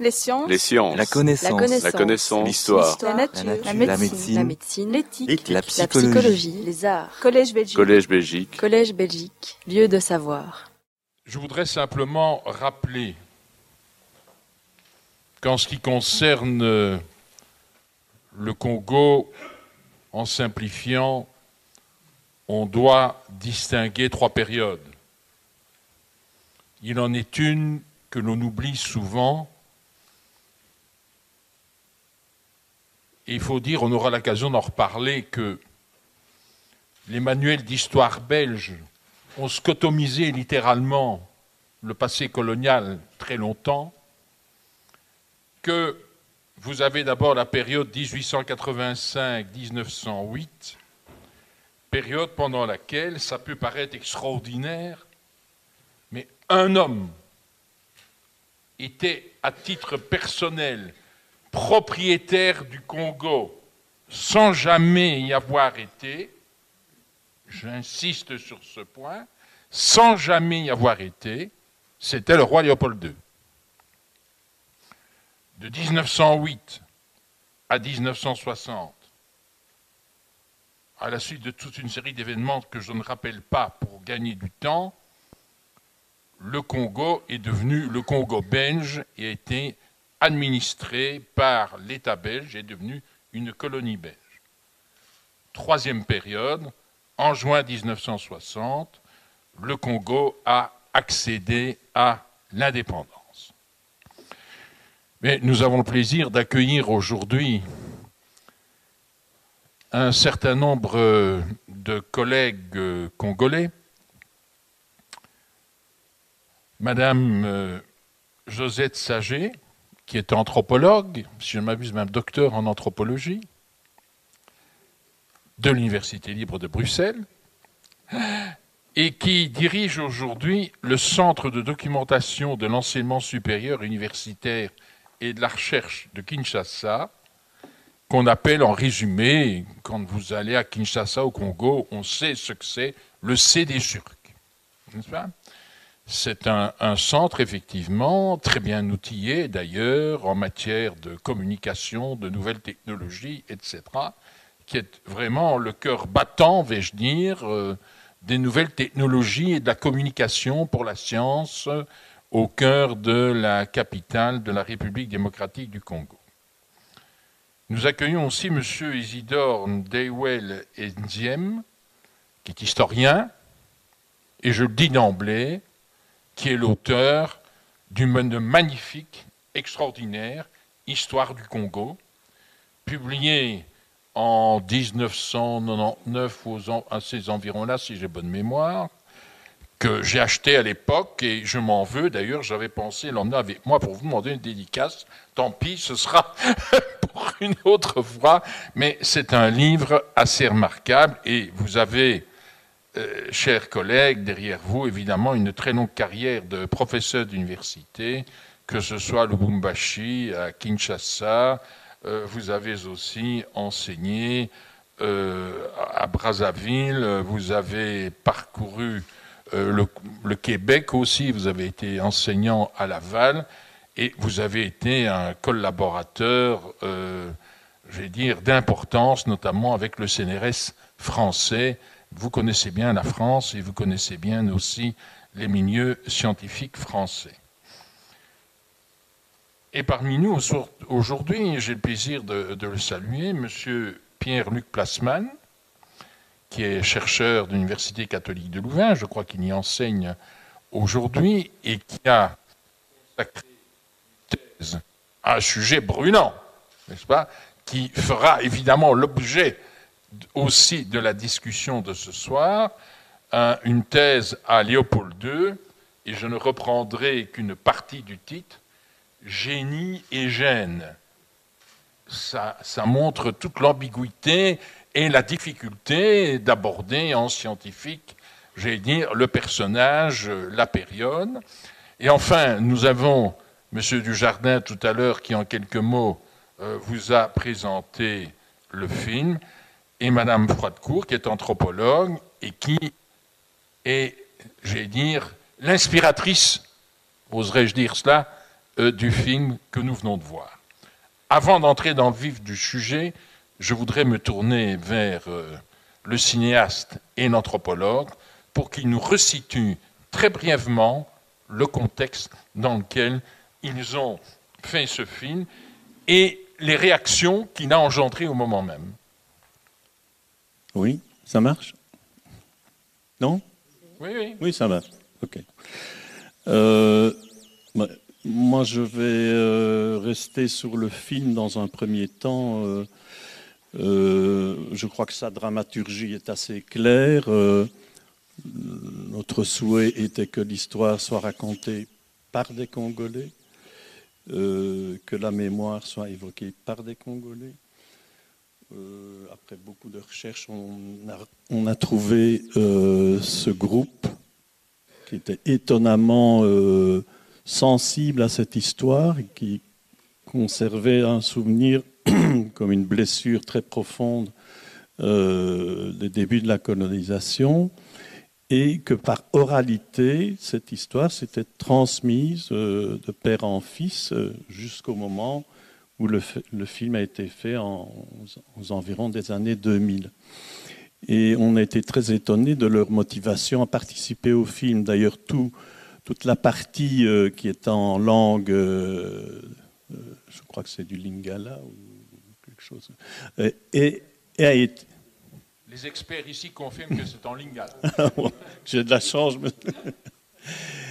Les sciences. Les sciences. La connaissance. La connaissance. La. L'histoire. La nature. La nature. La La médecine. La. L'éthique. La La psychologie. psychologie. Les arts. Collège Belgique. Collège Belgique. Collège Belgique. Lieu de savoir. Je voudrais simplement rappeler qu'en ce qui concerne euh, le Congo, en simplifiant, on doit distinguer trois périodes. Il en est une que l'on oublie souvent. Et il faut dire, on aura l'occasion d'en reparler, que les manuels d'histoire belge ont scotomisé littéralement le passé colonial très longtemps, que vous avez d'abord la période 1885-1908, période pendant laquelle ça peut paraître extraordinaire, mais un homme était à titre personnel propriétaire du Congo sans jamais y avoir été, j'insiste sur ce point, sans jamais y avoir été, c'était le roi Léopold II. De 1908 à 1960, à la suite de toute une série d'événements que je ne rappelle pas pour gagner du temps, le Congo est devenu le Congo belge et a été administré par l'État belge est devenu une colonie belge. Troisième période, en juin 1960, le Congo a accédé à l'indépendance. Mais nous avons le plaisir d'accueillir aujourd'hui un certain nombre de collègues congolais. Madame euh, Josette Saget, qui est anthropologue, si je ne m'abuse même docteur en anthropologie, de l'Université libre de Bruxelles, et qui dirige aujourd'hui le Centre de documentation de l'enseignement supérieur universitaire et de la recherche de Kinshasa, qu'on appelle en résumé, quand vous allez à Kinshasa au Congo, on sait ce que c'est, le CDSURC. N'est-ce pas? C'est un, centre effectivement très bien outillé d'ailleurs en matière de communication, de nouvelles technologies, etc., qui est vraiment le cœur battant, vais-je dire, euh, des nouvelles technologies et de la communication pour la science au cœur de la capitale de la République démocratique du Congo. Nous accueillons aussi M. Isidore Ndewel Nziem, qui est historien, et je le dis d'emblée, qui est l'auteur d'une magnifique, extraordinaire Histoire du Congo, publiée en 1999 aux, à ces environs-là, si j'ai bonne mémoire, que j'ai acheté à l'époque et je m'en veux. D'ailleurs, j'avais pensé l'emmener avec moi pour vous demander une dédicace. Tant pis, ce sera pour une autre fois. Mais c'est un livre assez remarquable et vous avez euh, chers collègues, derrière vous, évidemment, une très longue carrière de professeur d'université, que ce soit à Lubumbashi, à Kinshasa, euh, vous avez aussi enseigné euh, à Brazzaville, vous avez parcouru le, le, Québec aussi, vous avez été enseignant à Laval, et vous avez été un collaborateur, je vais dire, d'importance, notamment avec le CNRS français, vous connaissez bien la France et vous connaissez bien aussi les milieux scientifiques français. Et parmi nous, aujourd'hui, j'ai le plaisir de, le saluer, M. Pierre-Luc Plasman, qui est chercheur de l'Université catholique de Louvain, je crois qu'il y enseigne aujourd'hui, et qui a consacré une thèse à un sujet brûlant, n'est-ce pas, qui fera évidemment l'objet aussi de la discussion de ce soir, une thèse à Léopold II, et je ne reprendrai qu'une partie du titre, Génie et gêne. Ça, montre toute l'ambiguïté et la difficulté d'aborder en scientifique, j'ai dire, le personnage, la période. Et enfin, nous avons M. Dujardin tout à l'heure qui, en quelques mots, vous a présenté le film et Madame Froidecourt, qui est anthropologue et qui est, j'ai dire, l'inspiratrice, oserais-je dire cela, euh, du film que nous venons de voir. Avant d'entrer dans le vif du sujet, je voudrais me tourner vers euh, le cinéaste et l'anthropologue pour qu'il nous resitue très brièvement le contexte dans lequel ils ont fait ce film et les réactions qu'il a engendrées au moment même. Oui, ça marche? Non? Oui, oui. Oui, ça marche. Ok. Euh, moi, je vais euh, rester sur le film dans un premier temps. Euh, je crois que sa dramaturgie est assez claire. notre souhait était que l'histoire soit racontée par des Congolais, que la mémoire soit évoquée par des Congolais. Après beaucoup de recherches, on a trouvé ce groupe qui était étonnamment euh, sensible à cette histoire et qui conservait un souvenir comme une blessure très profonde euh, des débuts de la colonisation et que par oralité, cette histoire s'était transmise euh, de père en fils jusqu'au moment où le, film a été fait en, aux environs des années 2000. Et on a été très étonnés de leur motivation à participer au film. D'ailleurs, tout, toute la partie euh, qui est en langue, euh, euh, je crois que c'est du lingala ou quelque chose, et, a été... Les experts ici confirment que c'est en lingala. J'ai de la chance.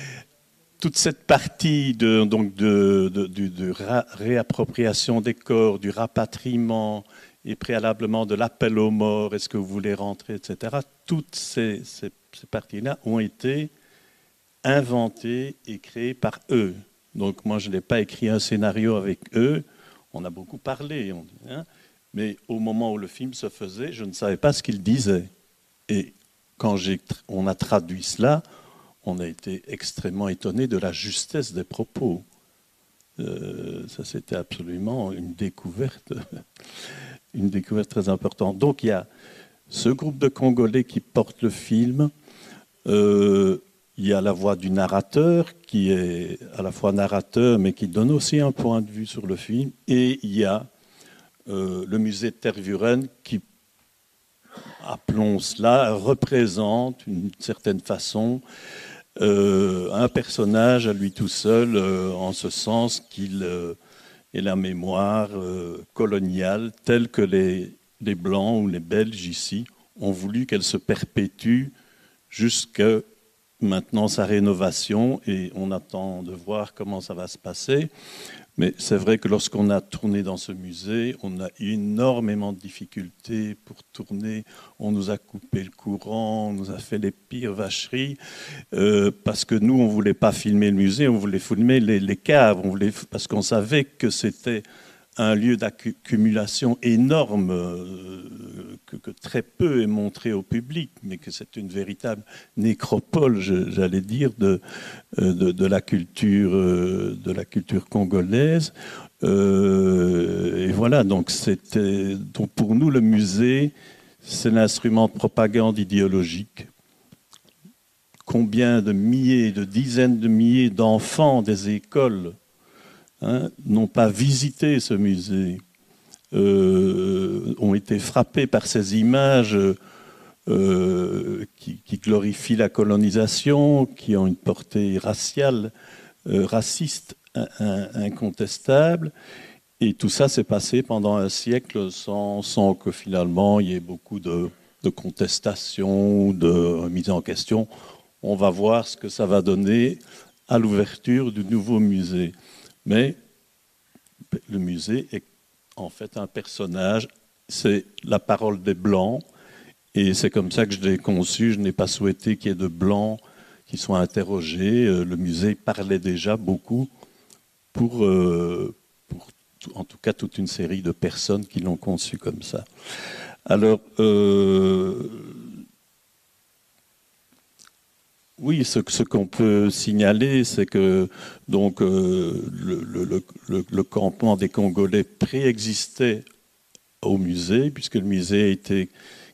toute cette partie de, donc de, de, réappropriation des corps, du rapatriement, et préalablement de l'appel aux morts, est-ce que vous voulez rentrer, etc. Toutes ces, parties-là ont été inventées et créées par eux. Donc moi, je n'ai pas écrit un scénario avec eux. On a beaucoup parlé, hein. mais au moment où le film se faisait, je ne savais pas ce qu'ils disaient. Et quand on a traduit cela, on a été extrêmement étonné de la justesse des propos. Euh, ça, c'était absolument une découverte une découverte très importante. Donc il y a ce groupe de Congolais qui porte le film. Euh, il y a la voix du narrateur qui est à la fois narrateur mais qui donne aussi un point de vue sur le film. Et il y a euh, le musée de Tervuren qui, appelons cela, représente d'une certaine façon euh, un personnage à lui tout seul, en ce sens qu'il et la mémoire euh, coloniale telle que les, les, Blancs ou les Belges ici ont voulu qu'elle se perpétue jusqu'à maintenant sa rénovation et on attend de voir comment ça va se passer. Mais c'est vrai que lorsqu'on a tourné dans ce musée, on a eu énormément de difficultés pour tourner. On nous a coupé le courant, on nous a fait les pires vacheries, euh, parce que nous, on ne voulait pas filmer le musée, on voulait filmer les, les caves, on voulait, parce qu'on savait que c'était un lieu d'accumulation énorme euh, que, très peu est montré au public, mais que c'est une véritable nécropole, j'allais dire, de, euh, de, la culture, euh, de la culture congolaise. et voilà, donc donc pour nous le musée, c'est l'instrument de propagande idéologique. Combien de milliers, de dizaines de milliers d'enfants des écoles Hein, n'ont pas visité ce musée, euh, ont été frappés par ces images euh, qui, glorifient la colonisation, qui ont une portée raciale, euh, raciste incontestable. Et tout ça s'est passé pendant un siècle sans, que finalement il y ait beaucoup de, de contestation, de mise en question. On va voir ce que ça va donner à l'ouverture du nouveau musée. Mais le musée est en fait un personnage, c'est la parole des Blancs, et c'est comme ça que je l'ai conçu. Je n'ai pas souhaité qu'il y ait de Blancs qui soient interrogés. Euh, le musée parlait déjà beaucoup pour, euh, en tout cas toute une série de personnes qui l'ont conçu comme ça. Alors, euh, Oui, ce, qu'on peut signaler, c'est que euh, le, campement des Congolais préexistait au musée, puisque le musée a été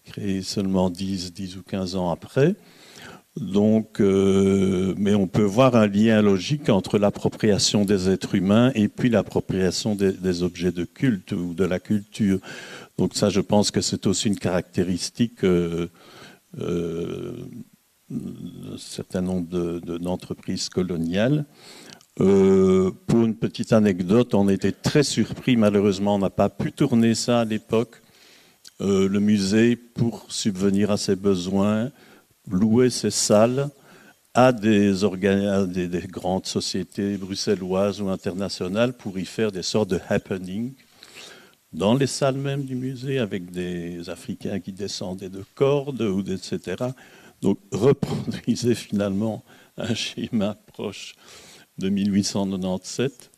créé seulement 10, 10 ou 15 ans après. Donc, mais on peut voir un lien logique entre l'appropriation des êtres humains et puis l'appropriation des, objets de culte ou de la culture. Donc ça, je pense que c'est aussi une caractéristique un certain nombre d'entreprises coloniales. Euh, pour une petite anecdote, on était très surpris, malheureusement on n'a pas pu tourner ça à l'époque. Euh, le musée, pour subvenir à ses besoins, louait ses salles à des, des, des, grandes sociétés bruxelloises ou internationales pour y faire des sortes de happening dans les salles même du musée avec des Africains qui descendaient de cordes, ou etc. Donc reproduisait finalement un schéma proche de 1897.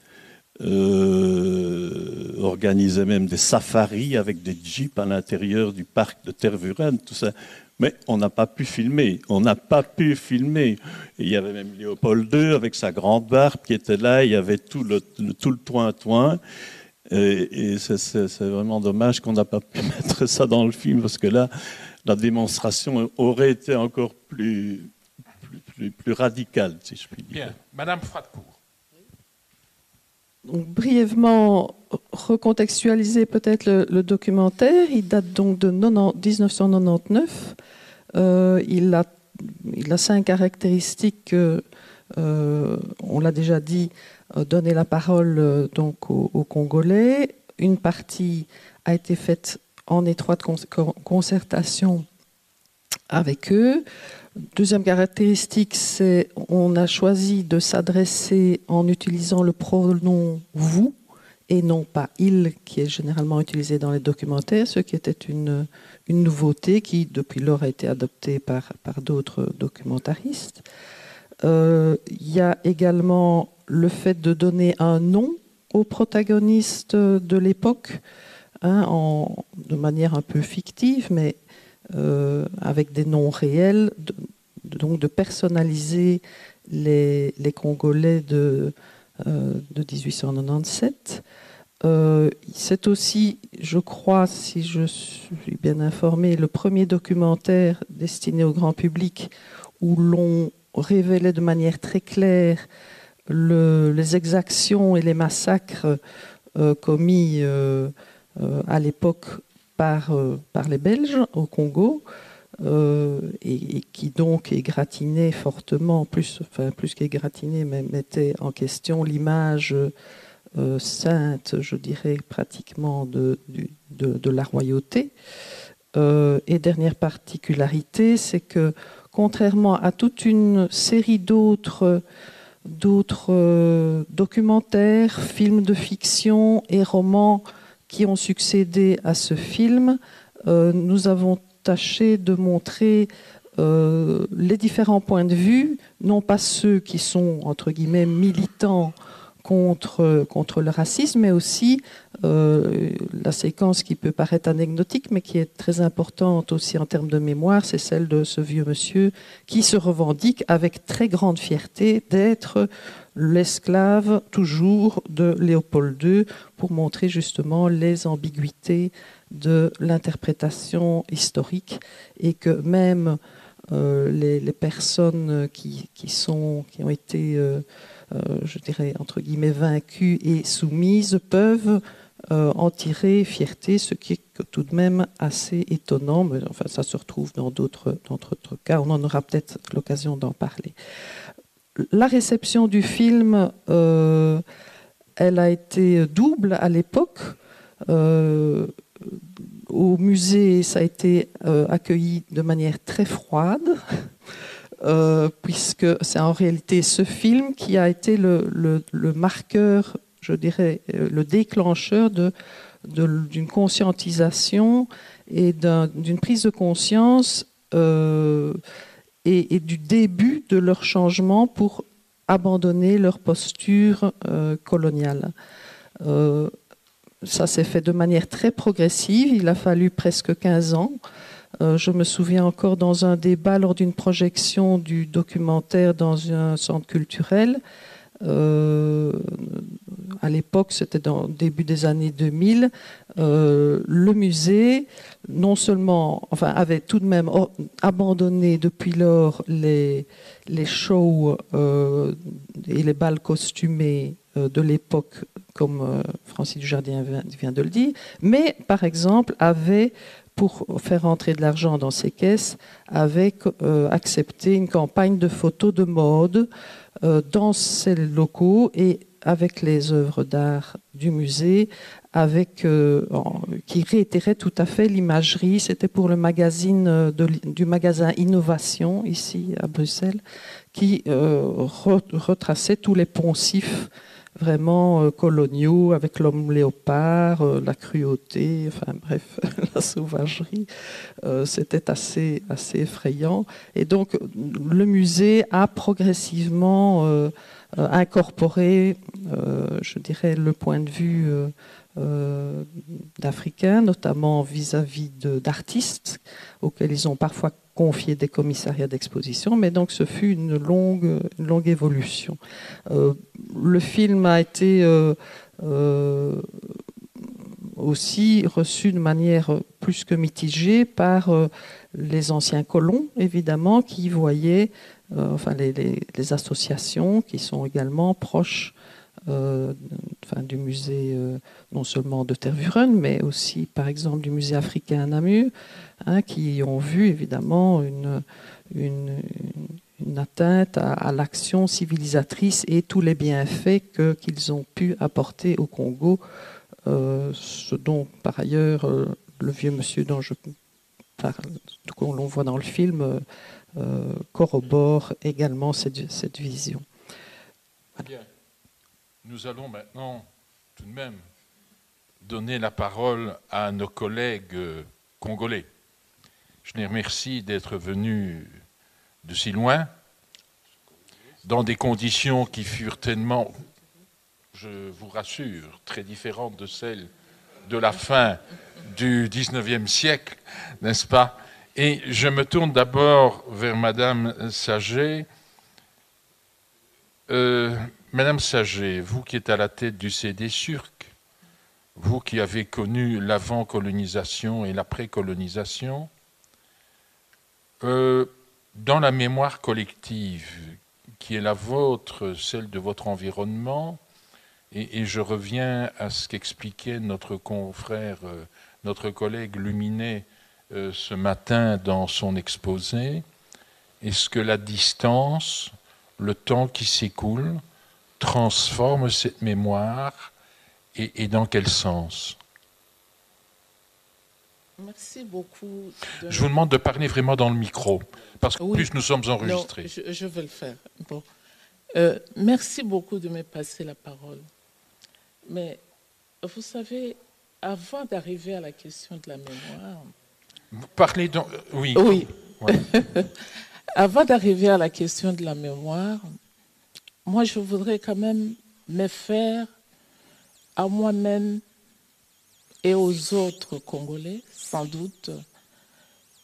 Euh, organisait même des safaris avec des jeeps à l'intérieur du parc de Tervuren, tout ça. Mais on n'a pas pu filmer. On n'a pas pu filmer. il y avait même Léopold II avec sa grande barbe qui était là. Il y avait tout le, tout le toin-toin. Et, et c'est vraiment dommage qu'on n'a pas pu mettre ça dans le film parce que là, la démonstration aurait été encore plus, plus, radicale, si je puis dire. Bien. Madame Fratcourt. brièvement recontextualiser peut-être le, documentaire. Il date donc de 1999. Euh, il, a, il a cinq caractéristiques. Euh, on l'a déjà dit, euh, donner la parole donc aux, Congolais. Une partie a été faite en étroite concertation avec eux. Deuxième caractéristique, c'est on a choisi de s'adresser en utilisant le pronom vous et non pas il, qui est généralement utilisé dans les documentaires, ce qui était une, une nouveauté qui, depuis lors, a été adoptée par, par d'autres documentaristes. Euh, il y a également le fait de donner un nom aux protagonistes de l'époque. Hein, de manière un peu fictive, mais euh, avec des noms réels, donc de personnaliser les, Congolais de, 1897. Euh, euh, c'est aussi, je crois, si je suis bien informé, le premier documentaire destiné au grand public où l'on révélait de manière très claire les exactions et les massacres commis à l'époque par, euh, par les Belges au Congo. Euh, et, qui donc égratignait fortement, plus, enfin plus mais mettait en question l'image sainte, je dirais pratiquement, de, de, la royauté. et dernière particularité, c'est que contrairement à toute une série d'autres d'autres documentaires, films de fiction et romans qui ont succédé à ce film, euh, nous avons tâché de montrer euh, les différents points de vue, non pas ceux qui sont, entre guillemets, militants contre, contre le racisme, mais aussi euh, la séquence qui peut paraître anecdotique, mais qui est très importante aussi en termes de mémoire, c'est celle de ce vieux monsieur qui se revendique avec très grande fierté d'être l'esclave toujours de Léopold II pour montrer justement les ambiguïtés de l'interprétation historique et que même euh, les, personnes qui, ont été, euh, euh, je dirais, entre guillemets, vaincues et soumises peuvent en tirer fierté, ce qui est tout de même assez étonnant, mais enfin ça se retrouve dans d'autres cas, on en aura peut-être l'occasion d'en parler la réception du film, euh, elle a été double à l'époque. Euh, au musée, ça a été euh, accueilli de manière très froide, puisque c'est en réalité ce film qui a été le, marqueur, je dirais, le déclencheur d'une conscientisation et d'une prise de conscience et, du début de leur changement pour abandonner leur posture euh, coloniale. Euh, ça s'est fait de manière très progressive, il a fallu presque 15 ans. Euh, je me souviens encore dans un débat lors d'une projection du documentaire dans un centre culturel, euh, à l'époque, c'était dans début des années 2000, euh, le musée, non seulement, enfin, avait tout de même abandonné depuis lors les, les shows euh, et les balles costumées de l'époque, comme Francis Dujardin vient de le dire, mais par exemple avait pour faire entrer de l'argent dans ses caisses, avait accepté une campagne de photos de mode dans ces locaux et avec les œuvres d'art du musée, avec, euh, qui réitérait tout à fait l'imagerie. C'était pour le magazine euh, du magasin Innovation, ici à Bruxelles, qui euh, retraçait tous les poncifs vraiment coloniaux, avec l'homme léopard, la cruauté, enfin bref, la sauvagerie. C'était assez, assez effrayant. Et donc, le musée a progressivement euh, incorporer, euh, je dirais, le point de vue euh, d'Africains, notamment vis-à-vis d'artistes auxquels ils ont parfois confié des commissariats d'exposition, mais donc ce fut une longue, une longue évolution. le film a été aussi reçu de manière plus que mitigée par les anciens colons, évidemment, qui voyaient euh, enfin les, associations qui sont également proches euh, du musée euh, non seulement de Tervuren, mais aussi par exemple du musée africain à Namur, hein, qui ont vu évidemment une, une, atteinte à, l'action civilisatrice et tous les bienfaits qu'ils ont pu apporter au Congo, ce dont par ailleurs le vieux monsieur dont je parle, l'on voit dans le film, euh, corrobore également cette, vision. Bien. Nous allons maintenant tout de même donner la parole à nos collègues congolais. Je les remercie d'être venus de si loin, dans des conditions qui furent tellement, je vous rassure, très différentes de celles de la fin du XIXe siècle, n'est-ce pas? Et je me tourne d'abord vers Madame Saget. Euh, Madame Saget, vous qui êtes à la tête du CD Surc, vous qui avez connu l'avant-colonisation et l'après-colonisation, euh, dans la mémoire collective qui est la vôtre, celle de votre environnement, et, et je reviens à ce qu'expliquait notre confrère, euh, notre collègue Luminet euh, ce matin dans son exposé Est-ce que la distance, le temps qui s'écoule, transforme cette mémoire et, dans quel sens? Merci beaucoup. Je vous demande de parler vraiment dans le micro, parce que plus nous sommes enregistrés. je, vais le faire. Bon. Euh, merci beaucoup de me passer la parole. Mais vous savez, avant d'arriver à la question de la mémoire, vous parlez donc. Euh, oui. Oui. Avant d'arriver à la question de la mémoire, moi, je voudrais quand même me faire à moi-même et aux autres Congolais, sans doute,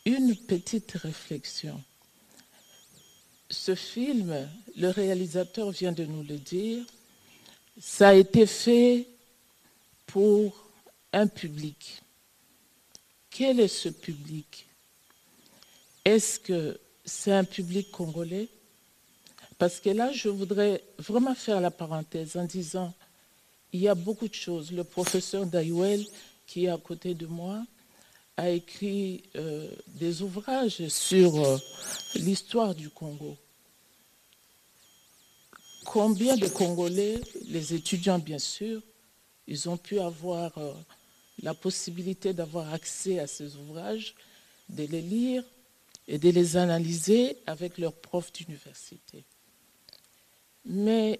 une petite réflexion. Ce film, le réalisateur vient de nous le dire, ça a été fait pour un public. Quel est ce public? Est-ce que c'est un public congolais? Parce que là, je voudrais vraiment faire la parenthèse en disant, il y a beaucoup de choses. Le professeur Dayuel, qui est à côté de moi, a écrit euh, des ouvrages sur euh, l'histoire du Congo. Combien de Congolais, les étudiants bien sûr, ils ont pu avoir euh, la possibilité d'avoir accès à ces ouvrages, de les lire et de les analyser avec leurs profs d'université. Mais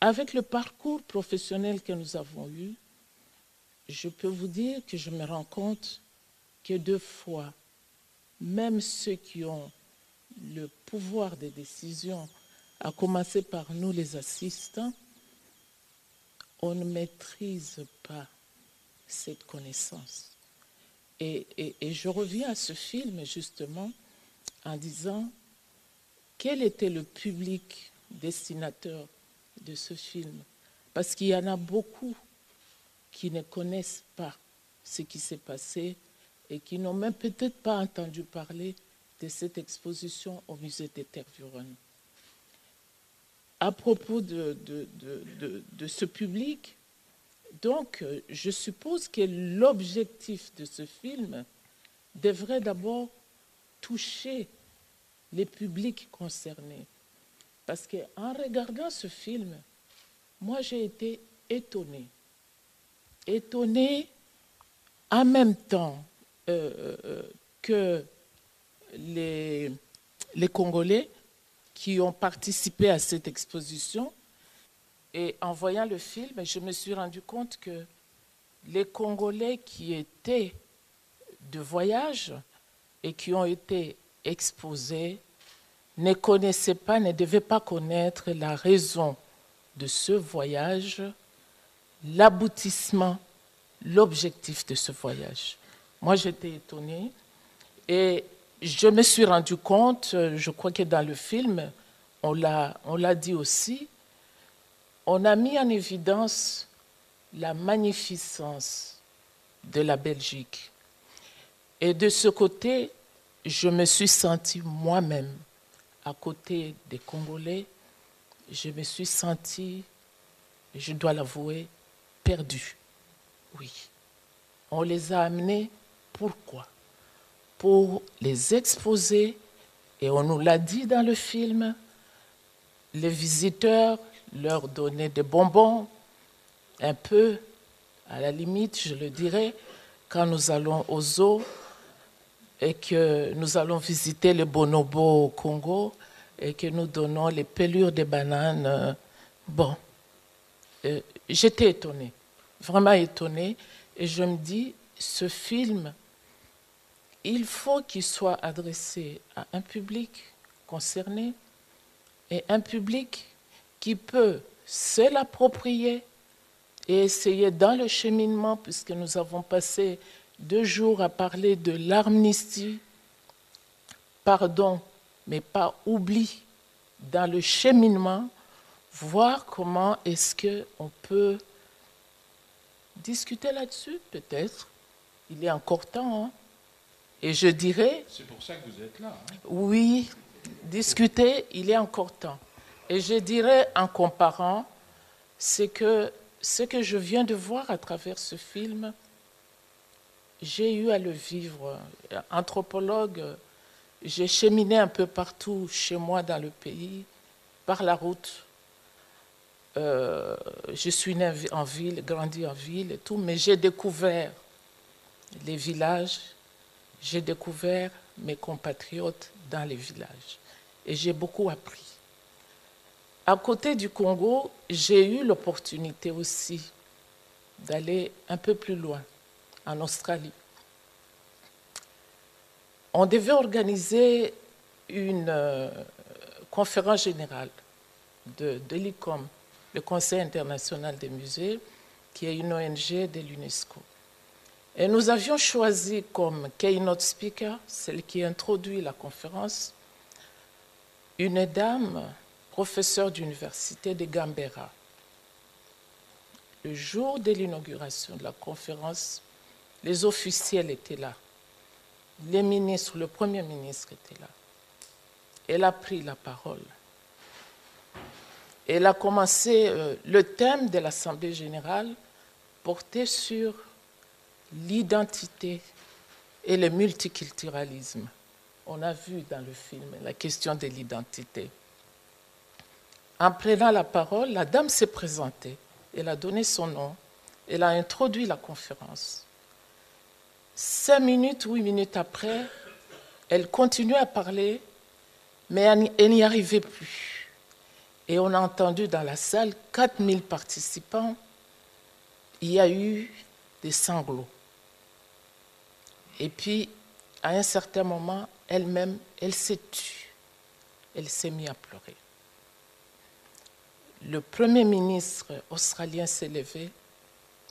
avec le parcours professionnel que nous avons eu, je peux vous dire que je me rends compte que deux fois, même ceux qui ont le pouvoir de décision, à commencer par nous les assistants, on ne maîtrise pas cette connaissance. Et, je reviens à ce film justement en disant quel était le public destinateur de ce film? Parce qu'il y en a beaucoup qui ne connaissent pas ce qui s'est passé et qui n'ont même peut-être pas entendu parler de cette exposition au musée des Tervuren. À propos de, de, de, ce public, donc je suppose que l'objectif de ce film devrait d'abord toucher les publics concernés. Parce qu'en regardant ce film, moi j'ai été étonnée. Étonnée en même temps euh, euh, que les Congolais qui ont participé à cette exposition. Et en voyant le film, je me suis rendu compte que les Congolais qui étaient de voyage et qui ont été exposés ne connaissaient pas, ne devaient pas connaître la raison de ce voyage, l'aboutissement, l'objectif de ce voyage. Moi, j'étais étonnée et je me suis rendu compte, je crois que dans le film, on l'a dit aussi, on a mis en évidence la magnificence de la Belgique. Et de ce côté, je me suis sentie moi-même à côté des Congolais, je me suis sentie, je dois l'avouer, perdue. Oui. On les a amenés pourquoi? Pour les exposer, et on nous l'a dit dans le film, les visiteurs leur donnaient des bonbons, un peu, à la limite, je le dirais, quand nous allons aux zoo et que nous allons visiter les bonobos au Congo et que nous donnons les pelures des bananes. Bon, euh, j'étais étonnée, vraiment étonnée, et je me dis, ce film il faut qu'il soit adressé à un public concerné et un public qui peut se l'approprier et essayer dans le cheminement, puisque nous avons passé deux jours à parler de l'amnistie, pardon, mais pas oubli, dans le cheminement, voir comment est-ce qu'on peut discuter là-dessus, peut-être. Il est encore temps. Hein? Et je dirais... C'est pour ça que vous êtes là. Hein. Oui, discuter, il est encore temps. Et je dirais, en comparant, c'est que ce que je viens de voir à travers ce film, j'ai eu à le vivre. Anthropologue, j'ai cheminé un peu partout chez moi dans le pays, par la route. Euh, je suis né en ville, grandi en ville et tout, mais j'ai découvert les villages, j'ai découvert mes compatriotes dans les villages et j'ai beaucoup appris. À côté du Congo, j'ai eu l'opportunité aussi d'aller un peu plus loin, en Australie. On devait organiser une euh, conférence générale de, de l'ICOM, le Conseil international des musées, qui est une ONG de l'UNESCO. Et nous avions choisi comme keynote speaker, celle qui introduit la conférence, une dame, professeure d'université de Gambera. Le jour de l'inauguration de la conférence, les officiels étaient là. Les ministres, le Premier ministre était là. Elle a pris la parole. Elle a commencé, euh, le thème de l'Assemblée générale portait sur l'identité et le multiculturalisme. On a vu dans le film la question de l'identité. En prenant la parole, la dame s'est présentée. Elle a donné son nom. Elle a introduit la conférence. Cinq minutes, huit minutes après, elle continuait à parler, mais elle n'y arrivait plus. Et on a entendu dans la salle 4000 participants. Il y a eu des sanglots. Et puis, à un certain moment, elle-même, elle s'est tue. Elle s'est mise à pleurer. Le Premier ministre australien s'est levé,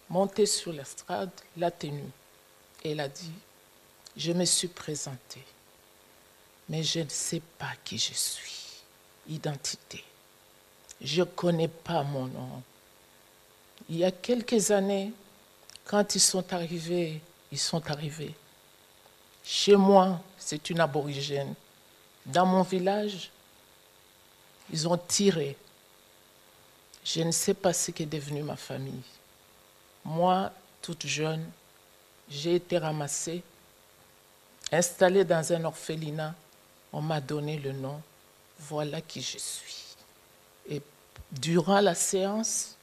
monté sur l'estrade, l'a tenu. Et elle a dit, je me suis présentée, mais je ne sais pas qui je suis. Identité. je ne connais pas mon nom. Il y a quelques années, quand ils sont arrivés, ils sont arrivés. Chez moi, c'est une aborigène. Dans mon village, ils ont tiré. Je ne sais pas ce qu'est devenu ma famille. Moi, toute jeune, j'ai été ramassée, installée dans un orphelinat. On m'a donné le nom. Voilà qui je suis. Et durant la séance,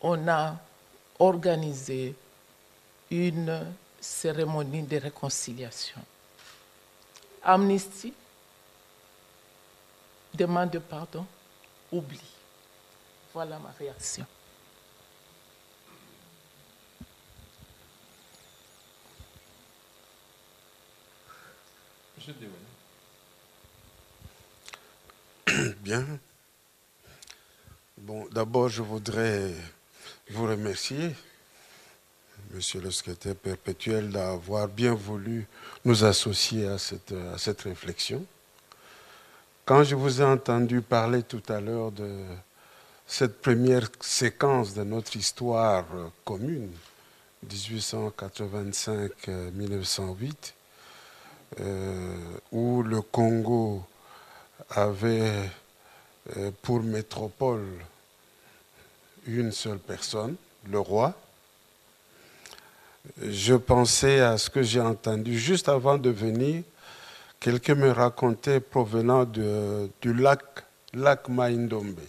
on a organisé une cérémonie de réconciliation. Amnistie, demande de pardon, oubli. Voilà ma réaction. Bien. Bon, d'abord, je voudrais vous remercier, Monsieur le secrétaire perpétuel, d'avoir bien voulu nous associer à cette, à cette réflexion. Quand je vous ai entendu parler tout à l'heure de cette première séquence de notre histoire commune, 1885-1908, euh, où le Congo avait euh, pour métropole une seule personne, le roi. Je pensais à ce que j'ai entendu juste avant de venir. Quelqu'un me racontait provenant du lac, lac Maïndombe,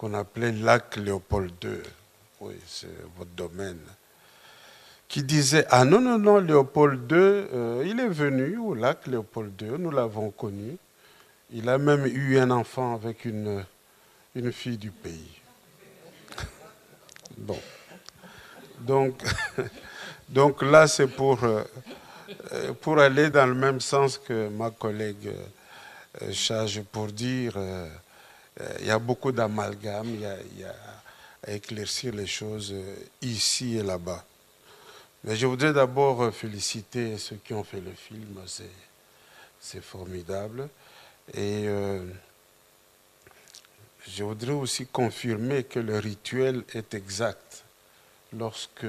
qu'on appelait lac Léopold II. Oui, c'est votre domaine. Qui disait Ah non, non, non, Léopold II, euh, il est venu au lac Léopold II, nous l'avons connu. Il a même eu un enfant avec une, une fille du pays. Bon. Donc, donc là, c'est pour, euh, pour aller dans le même sens que ma collègue euh, charge pour dire euh, il y a beaucoup d'amalgame, il, y a, à éclaircir les choses ici et là-bas. Mais je voudrais d'abord féliciter ceux qui ont fait le film, c'est formidable. Et euh, je voudrais aussi confirmer que le rituel est exact. Lorsque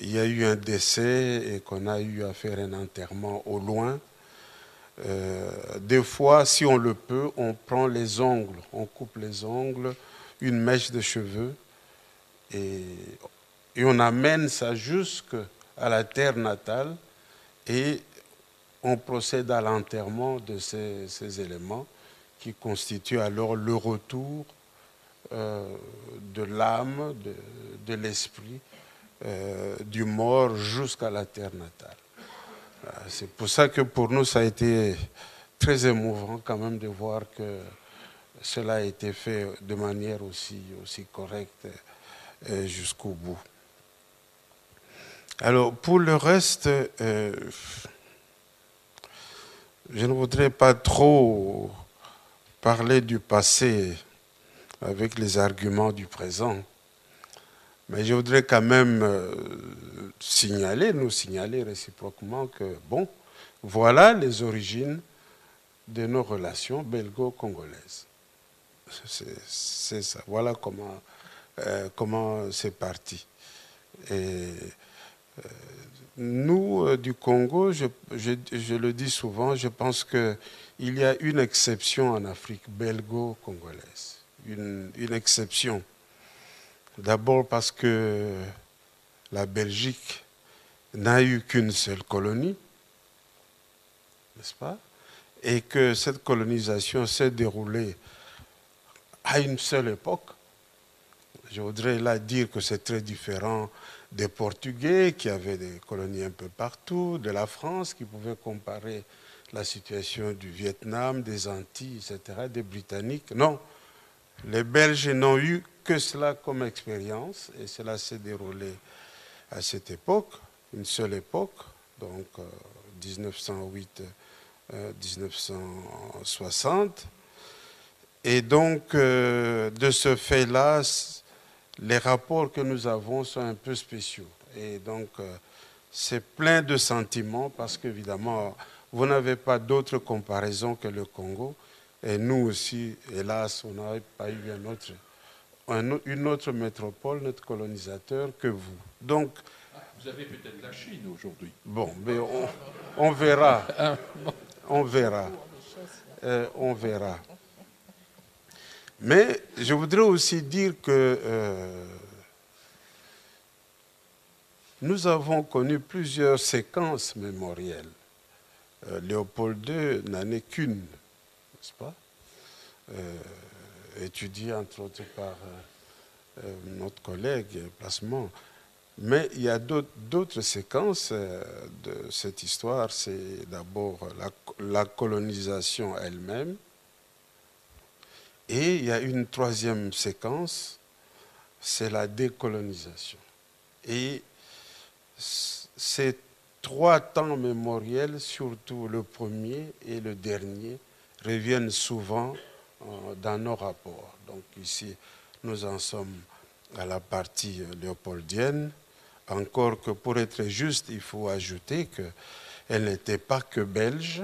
il y a eu un décès et qu'on a eu à faire un enterrement au loin, euh, des fois, si on le peut, on prend les ongles, on coupe les ongles, une mèche de cheveux, et, on amène ça jusqu'à la terre natale, et on procède à l'enterrement de ces, éléments qui constituent alors le retour euh, de l'âme, de, de l'esprit euh, du mort jusqu'à la terre natale. C'est pour ça que pour nous, ça a été très émouvant quand même de voir que cela a été fait de manière aussi, aussi correcte euh, jusqu'au bout. Alors, pour le reste, euh, je ne voudrais pas trop parler du passé avec les arguments du présent, mais je voudrais quand même euh, signaler, nous signaler réciproquement que, bon, voilà les origines de nos relations belgo-congolaises. C'est ça, voilà comment euh, comment c'est parti. Et euh, nous, du Congo, je, le dis souvent, je pense qu'il y a une exception en Afrique belgo-congolaise. Une, exception. D'abord parce que la Belgique n'a eu qu'une seule colonie, n'est-ce pas? Et que cette colonisation s'est déroulée à une seule époque. Je voudrais là dire que c'est très différent des Portugais qui avaient des colonies un peu partout, de la France qui pouvait comparer la situation du Vietnam, des Antilles, etc., des Britanniques. Non, les Belges n'ont eu que cela comme expérience et cela s'est déroulé à cette époque, une seule époque, donc euh, 1908-1960. Euh, et donc, euh, de ce fait-là, les rapports que nous avons sont un peu spéciaux. Et donc, euh, c'est plein de sentiments parce qu'évidemment, vous n'avez pas d'autre comparaison que le Congo. Et nous aussi, hélas, on n'avait pas eu un autre, une autre métropole, notre colonisateur que vous. Donc, vous avez peut-être la Chine aujourd'hui. Bon, mais on, verra. On verra. Euh, on verra. Mais je voudrais aussi dire que euh, nous avons connu plusieurs séquences mémorielles. Euh, Léopold II n'en est qu'une, n'est-ce pas? Étudiée entre autres par notre collègue Placement. Mais il y a d'autres séquences euh, de cette histoire. C'est d'abord la, colonisation elle-même. Et il y a une troisième séquence, c'est la décolonisation. Et ces trois temps mémoriels, surtout le premier et le dernier, reviennent souvent euh, dans nos rapports. Donc ici, nous en sommes à la partie léopoldienne. Encore que pour être juste, il faut ajouter qu'elle n'était pas que belge.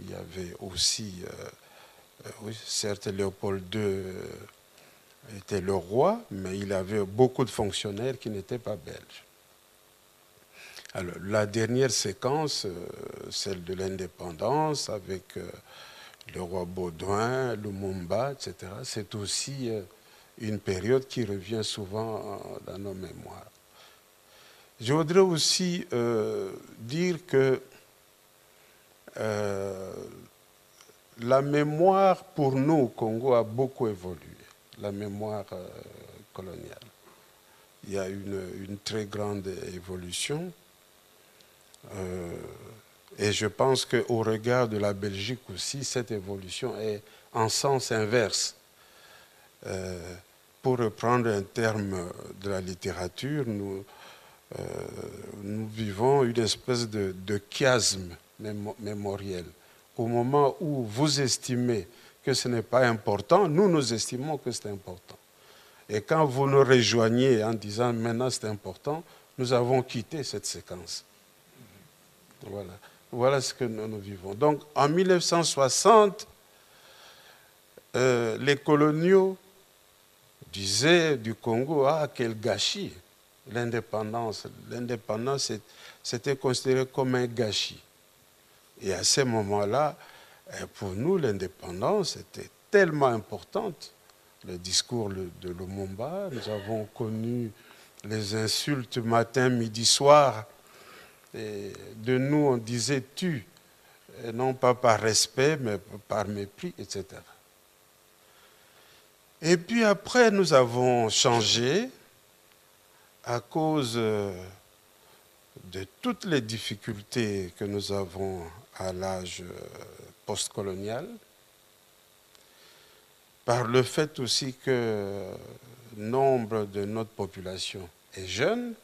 Il y avait aussi, euh, euh, oui, certes, Léopold II euh, était le roi, mais il avait beaucoup de fonctionnaires qui n'étaient pas belges. Alors, la dernière séquence, celle de l'indépendance, avec le roi Baudouin, Lumumba, etc., c'est aussi une période qui revient souvent dans nos mémoires. Je voudrais aussi euh, dire que euh, la mémoire pour nous au Congo a beaucoup évolué, la mémoire euh, coloniale. Il y a une, une très grande évolution. Et je pense qu'au regard de la Belgique aussi, cette évolution est en sens inverse. pour reprendre un terme de la littérature, nous, euh, vivons une espèce de, chiasme mémoriel. Au moment où vous estimez que ce n'est pas important, nous, nous estimons que c'est important. Et quand vous nous rejoignez en disant maintenant c'est important, nous avons quitté cette séquence. Voilà. Voilà ce que nous, vivons. Donc en 1960, euh, les coloniaux disaient du Congo, ah quel gâchis l'indépendance. L'indépendance, c'était considéré comme un gâchis. Et à ce moment-là, eh, pour nous, l'indépendance était tellement importante. Le discours de Lumumba, nous avons connu les insultes matin, midi, soir. De nous, on disait tu, non pas par respect, mais par mépris, etc. Et puis après, nous avons changé, à cause euh, de toutes les difficultés que nous avons à l'âge euh, postcolonial, par le fait aussi que nombre de notre population est jeune,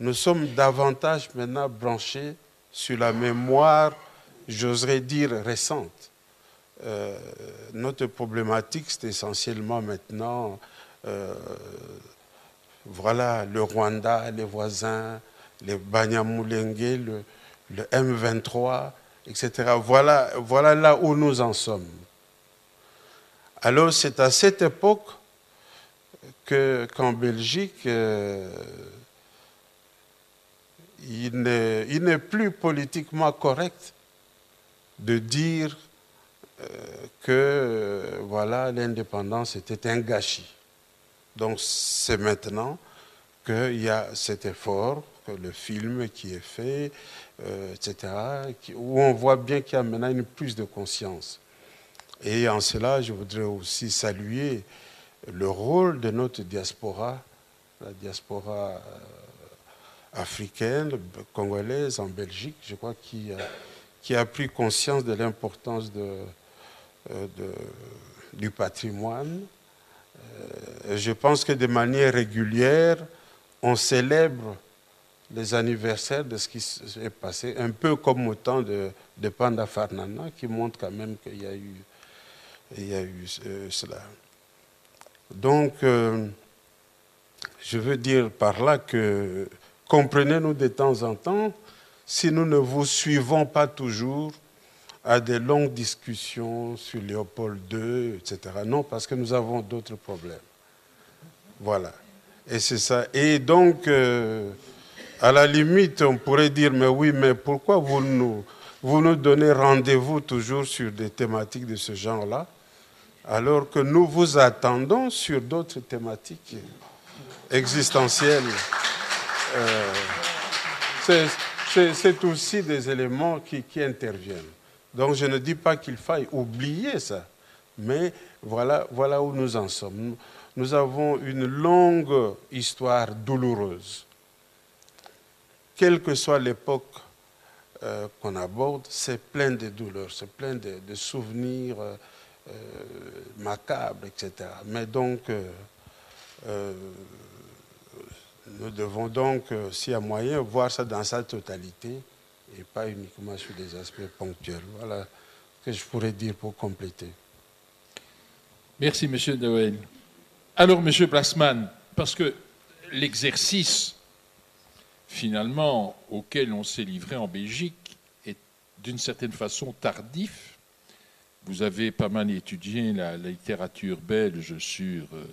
nous sommes davantage maintenant branchés sur la mémoire, j'oserais dire, récente. Euh, notre problématique, c'est essentiellement maintenant voilà le Rwanda, les voisins, les Banyamulenge, le, le M23, etc. Voilà, voilà là où nous en sommes. Alors c'est à cette époque qu'en Belgique, euh, il n'est plus politiquement correct de dire euh, que euh, voilà l'indépendance était un gâchis. Donc c'est maintenant qu'il y a cet effort, que le film qui est fait, euh, etc., où on voit bien qu'il y a maintenant une prise de conscience. Et en cela, je voudrais aussi saluer le rôle de notre diaspora, la diaspora africaine, congolaise en Belgique, je crois, qui qui a pris conscience de l'importance de, euh, du patrimoine, euh, je pense que de manière régulière, on célèbre les anniversaires de ce qui s'est passé, un peu comme au temps de, Panda Farnana, qui montre quand même qu'il y a eu, il y a eu euh, cela. Donc, je veux dire par là que comprenez-nous de temps en temps, si nous ne vous suivons pas toujours, à des longues discussions sur Léopold II, etc. Non, parce que nous avons d'autres problèmes. Voilà. Et c'est ça. Et donc, euh, à la limite, on pourrait dire, mais oui, mais pourquoi vous nous, vous nous donnez rendez-vous toujours sur des thématiques de ce genre-là, alors que nous vous attendons sur d'autres thématiques existentielles? Euh, C'est aussi des éléments qui, interviennent. Donc je ne dis pas qu'il faille oublier ça, mais voilà, voilà où nous en sommes. Nous avons une longue histoire douloureuse. Quelle que soit l'époque euh, qu'on aborde, c'est plein de douleurs, c'est plein de, souvenirs euh, macabres, etc. Mais donc, nous devons donc, s'il y a moyen, voir ça dans sa totalité et pas uniquement sur des aspects ponctuels. Voilà ce que je pourrais dire pour compléter. Merci, Monsieur Noël. Alors, Monsieur Plasman, parce que l'exercice, finalement, auquel on s'est livré en Belgique est d'une certaine façon tardif. Vous avez pas mal étudié la, littérature belge sur euh,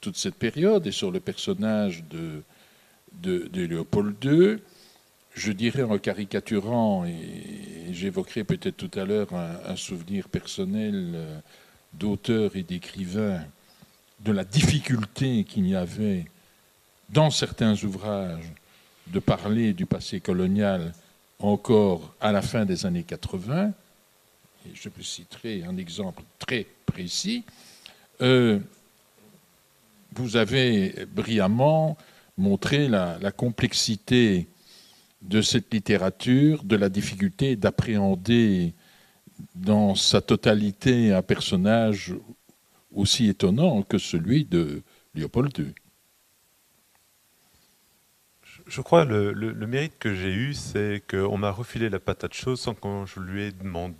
toute cette période et sur le personnage de, de Léopold II je dirais en caricaturant, et j'évoquerai peut-être tout à l'heure un, souvenir personnel euh, d'auteur et d'écrivain, de la difficulté qu'il y avait dans certains ouvrages de parler du passé colonial encore à la fin des années 80. Et je vous citerai un exemple très précis. Euh, vous avez brillamment montré la, complexité de cette littérature, de la difficulté d'appréhender dans sa totalité un personnage aussi étonnant que celui de Léopold II. Je crois le, le, mérite que j'ai eu, c'est qu'on m'a refilé la patate chaude sans que je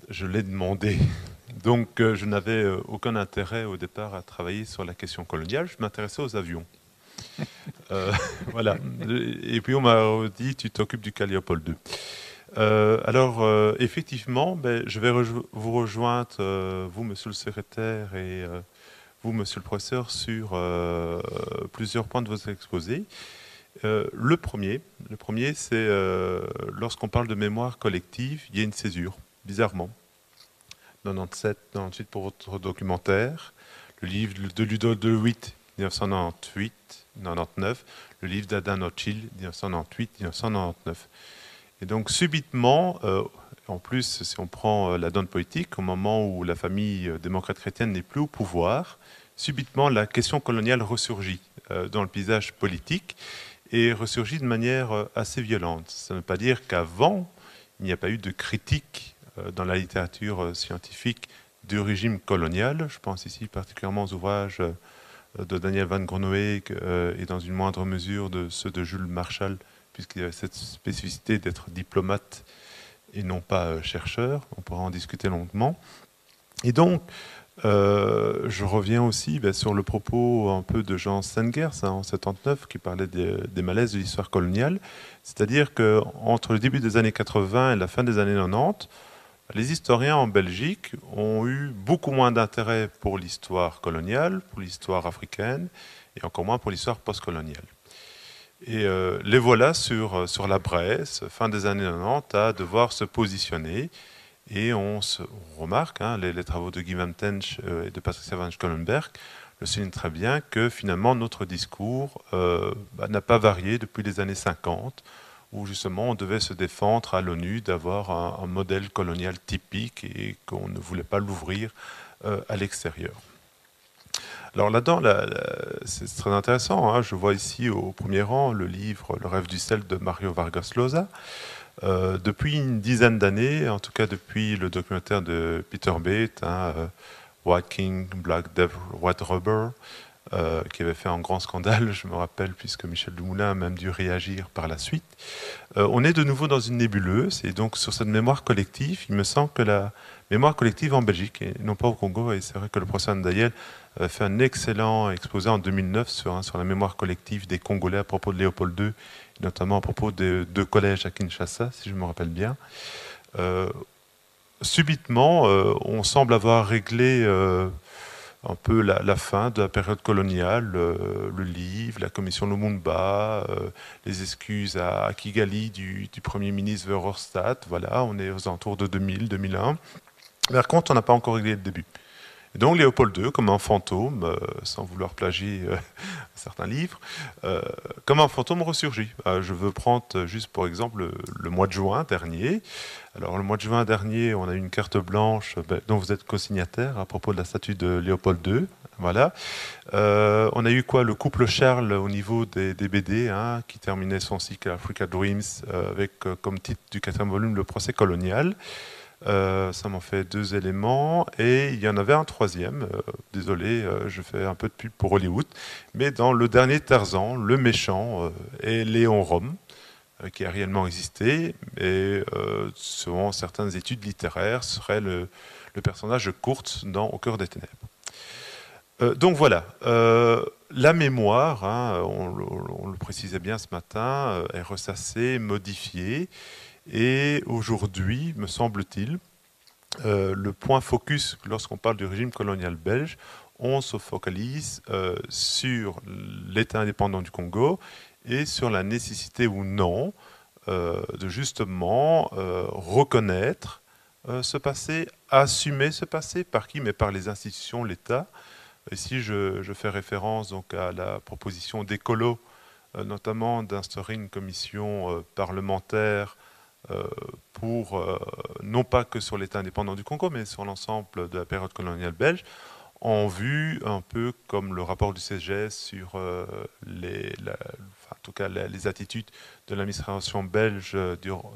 je l'ai demandé. Donc euh, je n'avais euh, aucun intérêt au départ à travailler sur la question coloniale, je m'intéressais aux avions. Euh, voilà. Et puis on m'a dit, tu t'occupes du cas Léopold II. Euh, alors, euh, effectivement, ben, je vais vous rejoindre, vous, monsieur le secrétaire, et vous, monsieur le professeur, sur plusieurs points de votre exposé. le premier, le premier c'est lorsqu'on parle de mémoire collective, il y a une césure, bizarrement. 97, 98 pour votre documentaire, le livre de Ludo de 8, 1998, 99, le livre d'Adam Ochil, 1998-1999. Et donc subitement, euh, en plus, si on prend euh, la donne politique, au moment où la famille euh, démocrate chrétienne n'est plus au pouvoir, subitement la question coloniale ressurgit dans le paysage politique et ressurgit de manière assez violente. Ça ne veut pas dire qu'avant, il n'y a pas eu de critique dans la littérature scientifique du régime colonial. Je pense ici particulièrement aux ouvrages de Daniel Van Groeneweg euh, et dans une moindre mesure de ceux de Jules Marshall, puisqu'il y avait cette spécificité d'être diplomate et non pas euh, chercheur. On pourra en discuter longuement. Et donc, euh, je reviens aussi ben, sur le propos un peu de Jean Stengers hein, en 79 qui parlait des, des malaises de l'histoire coloniale. C'est-à-dire qu'entre le début des années 80 et la fin des années 90, les historiens en Belgique ont eu beaucoup moins d'intérêt pour l'histoire coloniale, pour l'histoire africaine, et encore moins pour l'histoire postcoloniale. Et euh, les voilà sur, euh, sur la Bresse, fin des années 90, à devoir se positionner. Et on, remarque, hein, les, travaux de Guy Van Tench euh, et de Patricia Van Schollenberg le soulignent très bien, que finalement notre discours bah, n'a pas varié depuis les années 50 où justement on devait se défendre à l'ONU d'avoir un, modèle colonial typique et qu'on ne voulait pas l'ouvrir euh, à l'extérieur. Alors là-dedans, c'est très intéressant. Hein. Je vois ici au premier rang le livre Le rêve du sel de Mario Vargas Llosa. Euh, depuis une dizaine d'années, en tout cas depuis le documentaire de Peter Bate, hein, euh, White King, Black Devil, White Rubber, euh, qui avait fait un grand scandale, je me rappelle, puisque Michel Dumoulin a même dû réagir par la suite. Euh, on est de nouveau dans une nébuleuse, et donc sur cette mémoire collective, il me semble que la mémoire collective en Belgique, et non pas au Congo, et c'est vrai que le professeur Ndayel a fait un excellent exposé en 2009 sur, hein, sur la mémoire collective des Congolais à propos de Léopold II, notamment à propos de deux collèges à Kinshasa, si je me rappelle bien. Euh, subitement, on semble avoir réglé un peu la, fin de la période coloniale, le livre, la commission Lumumba, les excuses à, Kigali du, Premier ministre Verhofstadt. Voilà, on est aux alentours de 2000, 2001. Par contre, on n'a pas encore réglé le début. Et donc Léopold II, comme un fantôme, euh, sans vouloir plagier euh, certains livres, euh, comme un fantôme ressurgit. je veux prendre juste pour exemple le, mois de juin dernier. Alors le mois de juin dernier, on a eu une carte blanche ben, dont vous êtes co-signataire à propos de la statue de Léopold II. Voilà. on a eu quoi? Le couple Charles au niveau des, BD, hein, qui terminait son cycle Africa Dreams avec comme titre du quatrième volume le procès colonial. Euh, ça m'en fait deux éléments. Et il y en avait un troisième. Euh, désolé, euh, je fais un peu de pub pour Hollywood. Mais dans le dernier Tarzan, le méchant est Léon Rome, qui a réellement existé. Et selon certaines études littéraires, serait le, personnage de Kurt dans Au cœur des ténèbres. donc voilà, la mémoire, hein, on, le précisait bien ce matin, est ressassée, modifiée. Et aujourd'hui, me semble-t-il, euh, le point focus lorsqu'on parle du régime colonial belge, on se focalise euh, sur l'État indépendant du Congo et sur la nécessité ou non euh, de justement reconnaître ce passé, assumer ce passé, par qui? Mais par les institutions, l'État. Ici, je, fais référence donc à la proposition d'Écolo, notamment d'instaurer une commission parlementaire euh, pour, euh, non pas que sur l'État indépendant du Congo, mais sur l'ensemble de la période coloniale belge, en vue un peu comme le rapport du CGS sur euh, les, tout cas, les, attitudes de l'administration belge durant,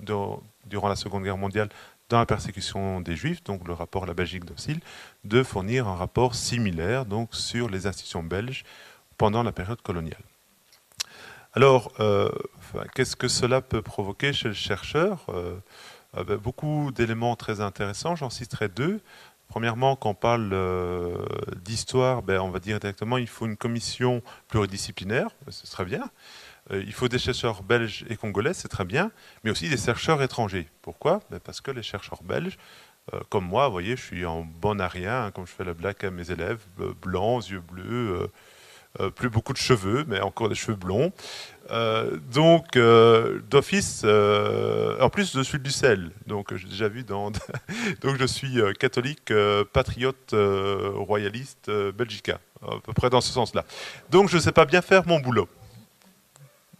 durant, la Seconde Guerre mondiale dans la persécution des Juifs, donc le rapport La Belgique docile, de fournir un rapport similaire donc, sur les institutions belges pendant la période coloniale. Alors, euh, qu'est-ce que cela peut provoquer chez le chercheur euh, ben, Beaucoup d'éléments très intéressants, j'en citerai deux. Premièrement, quand on parle euh, d'histoire, ben, on va dire directement il faut une commission pluridisciplinaire, c'est très bien. Il faut des chercheurs belges et congolais, c'est très bien, mais aussi des chercheurs étrangers. Pourquoi? Ben, Parce que les chercheurs belges, comme moi, vous voyez, je suis en bon arien, hein, comme je fais la blague à mes élèves, blancs, yeux bleus, euh, plus beaucoup de cheveux, mais encore des cheveux blonds. Euh, donc, euh, d'office, en plus, je suis du sel. Donc, j'ai donc, je suis catholique, patriote, royaliste, belgica, à peu près dans ce sens-là. Donc, je ne sais pas bien faire mon boulot.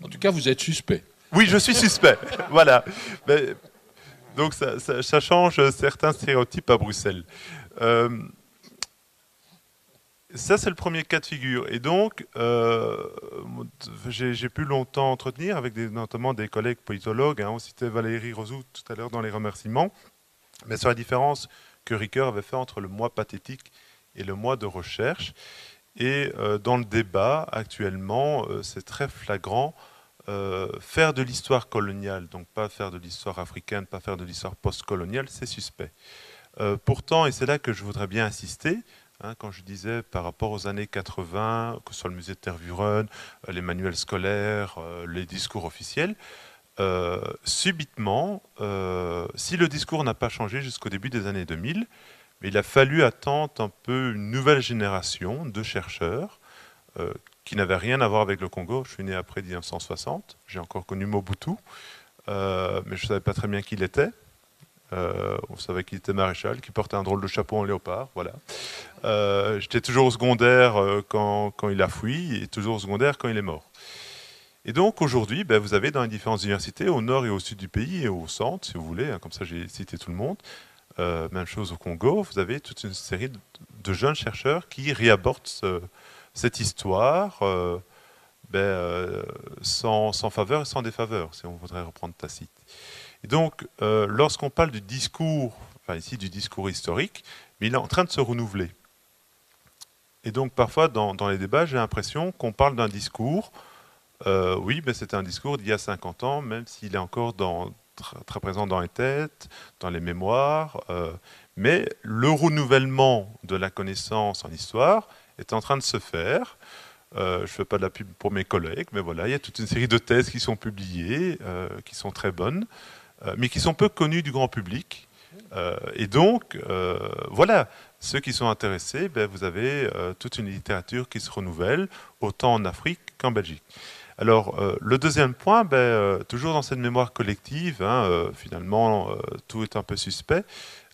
En tout cas, vous êtes suspect. Oui, je suis suspect. voilà. donc, ça, change certains stéréotypes à Bruxelles. Ça, c'est le premier cas de figure. Et donc, euh, j'ai pu longtemps entretenir avec notamment des collègues politologues. Hein, on citait Valérie Rosou tout à l'heure dans les remerciements. Mais sur la différence que Ricoeur avait fait entre le mois pathétique et le mois de recherche. Et euh, dans le débat, actuellement, euh, c'est très flagrant. faire de l'histoire coloniale, donc pas faire de l'histoire africaine, pas faire de l'histoire postcoloniale, c'est suspect. pourtant, et c'est là que je voudrais bien insister, Hein, quand je disais par rapport aux années 80, que ce soit le musée de Tervuren, euh, les manuels scolaires, euh, les discours officiels, euh, subitement, si le discours n'a pas changé jusqu'au début des années 2000, mais il a fallu attendre un peu une nouvelle génération de chercheurs qui n'avaient rien à voir avec le Congo. Je suis né après 1960, j'ai encore connu Mobutu, mais je ne savais pas très bien qui il était. Euh, on savait qu'il était maréchal, qu'il portait un drôle de chapeau en léopard. Voilà. Euh, j'étais toujours au secondaire euh, quand, il a fui et toujours au secondaire quand il est mort. Et donc aujourd'hui, ben, vous avez dans les différentes universités, au nord et au sud du pays et au centre, si vous voulez, hein, comme ça j'ai cité tout le monde, même chose au Congo, vous avez toute une série de, jeunes chercheurs qui réabordent cette histoire ben, sans, sans, faveur et sans défaveur, si on voudrait reprendre Tacite. Et donc, euh, lorsqu'on parle du discours, enfin ici du discours historique, il est en train de se renouveler. Et donc, parfois, dans, les débats, j'ai l'impression qu'on parle d'un discours. Euh, oui, mais c'est un discours d'il y a 50 ans, même s'il est encore très présent dans les têtes, dans les mémoires. Euh, mais le renouvellement de la connaissance en histoire est en train de se faire. je ne fais pas de la pub pour mes collègues, mais voilà, il y a toute une série de thèses qui sont publiées, qui sont très bonnes. Euh, mais qui sont peu connus du grand public. et donc, voilà, ceux qui sont intéressés, ben, vous avez toute une littérature qui se renouvelle, autant en Afrique qu'en Belgique. Alors, le deuxième point, ben, toujours dans cette mémoire collective, hein, finalement, tout est un peu suspect,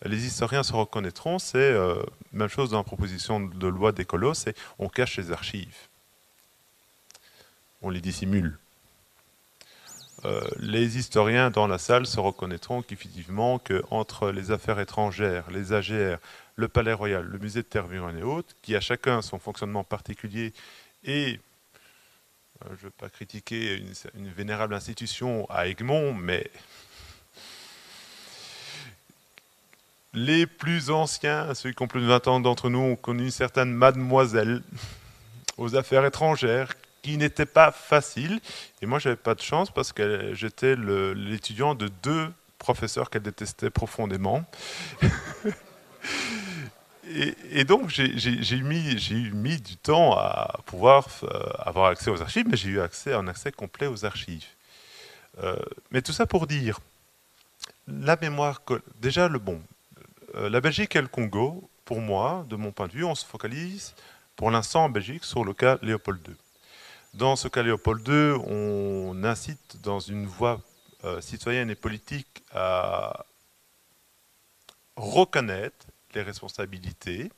les historiens se reconnaîtront, c'est euh, même chose dans la proposition de loi d'écolo, c'est on cache les archives. On les dissimule. Euh, les historiens dans la salle se reconnaîtront qu'effectivement, entre les affaires étrangères, les AGR, le Palais Royal, le musée de Tervuren et autres, qui a chacun son fonctionnement particulier et euh, je ne veux pas critiquer une, une, vénérable institution à Egmont, mais Les plus anciens, ceux qui ont plus de 20 ans d'entre nous, ont connu une certaine mademoiselle aux affaires étrangères qui n'était pas facile. Et moi, j'avais pas de chance parce que j'étais l'étudiant de deux professeurs qu'elle détestait profondément. et, donc, j'ai mis, du temps à pouvoir euh, avoir accès aux archives, mais j'ai eu accès, un accès complet aux archives. Euh, mais tout ça pour dire, la mémoire, déjà le bon, euh, la Belgique et le Congo, pour moi, de mon point de vue, on se focalise pour l'instant en Belgique sur le cas Léopold II. Dans ce cas Léopold II, on incite dans une voie citoyenne et politique à reconnaître les responsabilités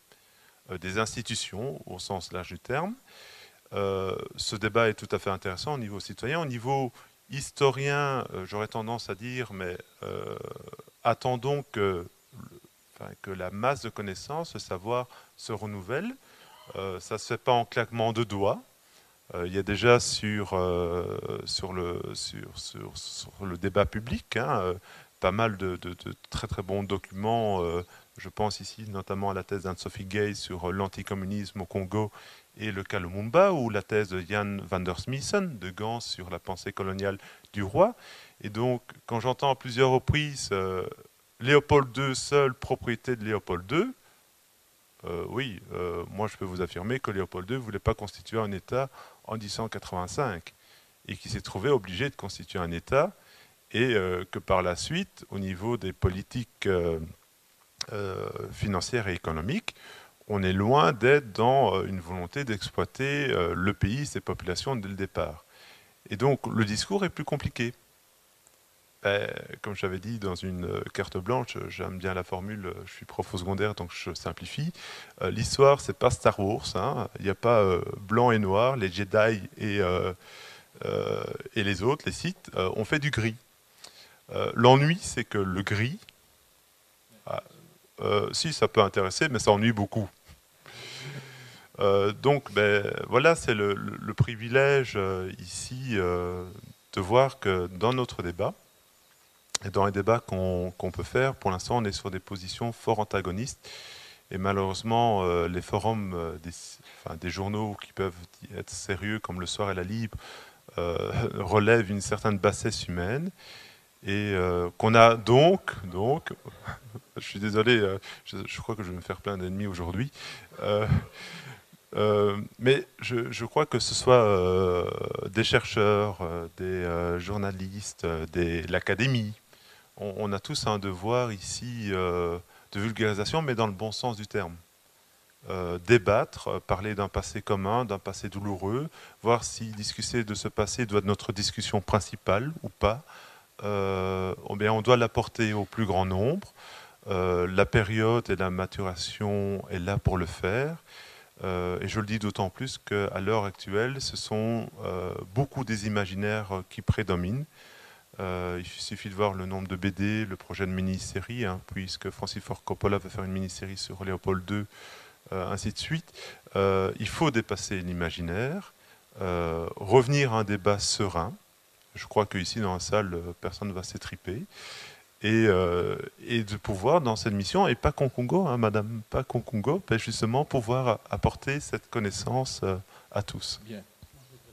euh, des institutions au sens large du terme. ce débat est tout à fait intéressant au niveau citoyen. Au niveau historien, j'aurais tendance à dire, mais attendons que que la masse de connaissances, le savoir se renouvelle. Euh, ça ne se fait pas en claquement de doigts. Euh, il y a déjà sur, euh, sur, le, sur, le débat public hein, pas mal de, très très bons documents. Je pense ici notamment à la thèse d'Anne-Sophie Gay sur l'anticommunisme au Congo et le cas ou la thèse de Jan van der Smissen de Gans sur la pensée coloniale du roi. Et donc, quand j'entends à plusieurs reprises Léopold II, seule propriété de Léopold II, euh, oui, euh, moi je peux vous affirmer que Léopold II ne voulait pas constituer un État en 1885 et qu'il s'est trouvé obligé de constituer un État et euh, que par la suite, au niveau des politiques financières et économiques, on est loin d'être dans une volonté d'exploiter le pays, ses populations dès le départ. Et donc le discours est plus compliqué. Comme j'avais dit dans une euh, carte blanche, j'aime bien la formule, je suis prof au secondaire donc je simplifie. Euh, l'histoire, c'est pas Star Wars, hein. il n'y a pas euh, blanc et noir, les Jedi et, et les autres, les sites, on fait du gris. L'ennui, c'est que le gris, si ça peut intéresser, mais ça ennuie beaucoup. donc ben, voilà, c'est le, privilège ici de voir que dans notre débat, et dans les débats qu'on peut faire, pour l'instant, on est sur des positions fort antagonistes. Et malheureusement, euh, les forums euh, des, enfin, des, journaux qui peuvent être sérieux, comme Le Soir et La Libre, euh, relèvent une certaine bassesse humaine. Et qu'on a donc, donc, je suis désolé, je, crois que je vais me faire plein d'ennemis aujourd'hui. mais je, crois que ce soit des chercheurs, des journalistes, des, l'académie, on, a tous un devoir ici euh, de vulgarisation, mais dans le bon sens du terme. Euh, débattre, euh, parler d'un passé commun, d'un passé douloureux, voir si discuter de ce passé doit être notre discussion principale ou pas. On doit l'apporter au plus grand nombre. la période et la maturation est là pour le faire. et je le dis d'autant plus qu'à l'heure actuelle, ce sont beaucoup des imaginaires qui prédominent. Euh, il suffit de voir le nombre de BD, le projet de mini-série, hein, puisque Francis Ford Coppola va faire une mini-série sur Léopold II, euh, ainsi de suite. Euh, il faut dépasser l'imaginaire, revenir à un débat serein. Je crois qu'ici, dans la salle, personne ne va s'étriper. Et, et, de pouvoir, dans cette mission, et pas Concongo, hein, Madame, pas ben justement pouvoir apporter cette connaissance à tous. Bien.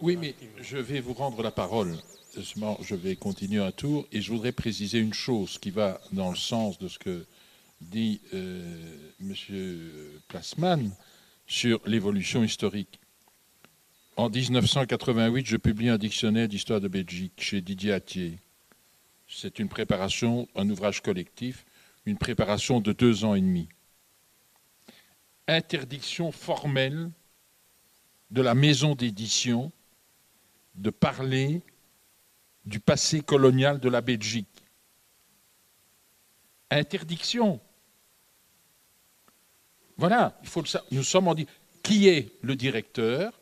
Oui, mais je vais vous rendre la parole je vais continuer un tour et je voudrais préciser une chose qui va dans le sens de ce que dit euh, M. Plasman sur l'évolution historique. En 1988, je publie un dictionnaire d'histoire de Belgique chez Didier Attier. C'est une préparation, un ouvrage collectif une préparation de deux ans et demi. Interdiction formelle de la maison d'édition de parler du passé colonial de la Belgique. Interdiction. Voilà, il faut le savoir. Nous sommes en qui est le directeur?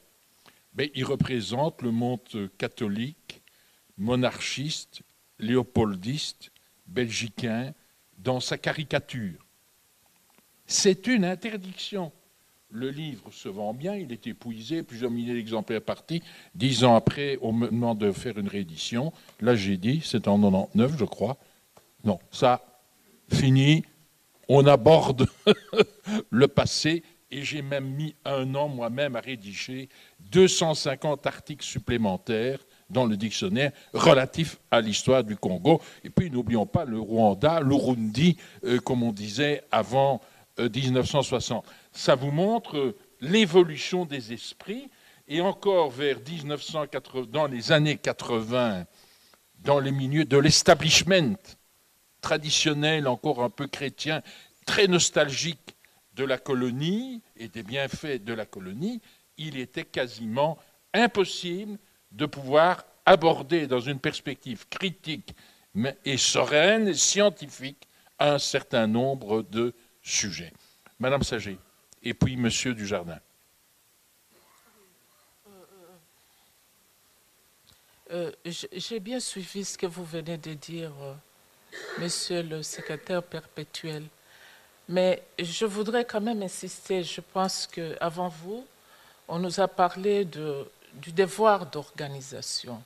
Il représente le monde catholique, monarchiste, léopoldiste, belgicain, dans sa caricature. C'est une interdiction. Le livre se vend bien, il est épuisé, plusieurs milliers d'exemplaires partis. Dix ans après, on me demande de faire une réédition. Là, j'ai dit, c'est en 99, je crois. Non, ça, fini. On aborde le passé et j'ai même mis un an moi-même à rédiger 250 articles supplémentaires dans le dictionnaire relatif à l'histoire du Congo. Et puis n'oublions pas le Rwanda, l'Urundi, euh, comme on disait avant 1960. Euh, Ça vous montre euh, l'évolution des esprits. Et encore vers 1980, dans les années 80, dans les milieux de l'establishment traditionnel, encore un peu chrétien, très nostalgique de la colonie et des bienfaits de la colonie, il était quasiment impossible de pouvoir aborder dans une perspective critique et sereine, scientifique, un certain nombre de sujets. Madame Sager, et puis Monsieur Dujardin. Euh, j'ai bien suivi ce que vous venez de dire, euh, Monsieur le secrétaire perpétuel, mais je voudrais quand même insister. Je pense qu'avant vous, on nous a parlé du devoir d'organisation.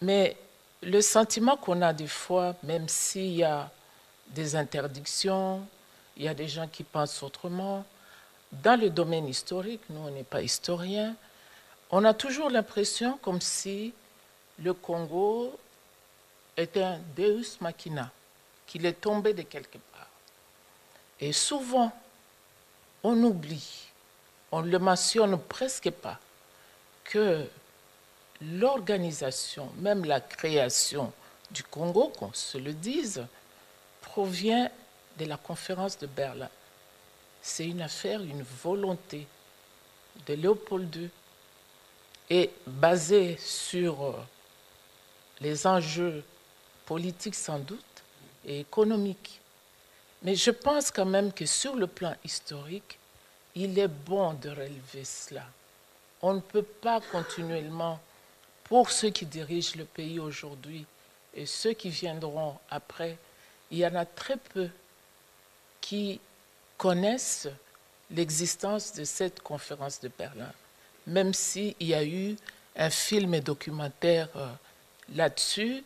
Mais le sentiment qu'on a des fois, même s'il y a des interdictions, il y a des gens qui pensent autrement, dans le domaine historique, nous on n'est pas historiens, on a toujours l'impression comme si le Congo était un deus machina, qu'il est tombé de quelque part. Et souvent, on oublie, on ne le mentionne presque pas, que l'organisation, même la création du Congo, qu'on se le dise, provient de la conférence de Berlin. C'est une affaire, une volonté de Léopold II et basée sur euh, les enjeux politiques sans doute et économiques. Mais je pense quand même que sur le plan historique, il est bon de relever cela. On ne peut pas continuellement, pour ceux qui dirigent le pays aujourd'hui et ceux qui viendront après, il y en a très peu qui connaissent l'existence de cette conférence de Berlin, même s'il y a eu un film et documentaire euh, là-dessus,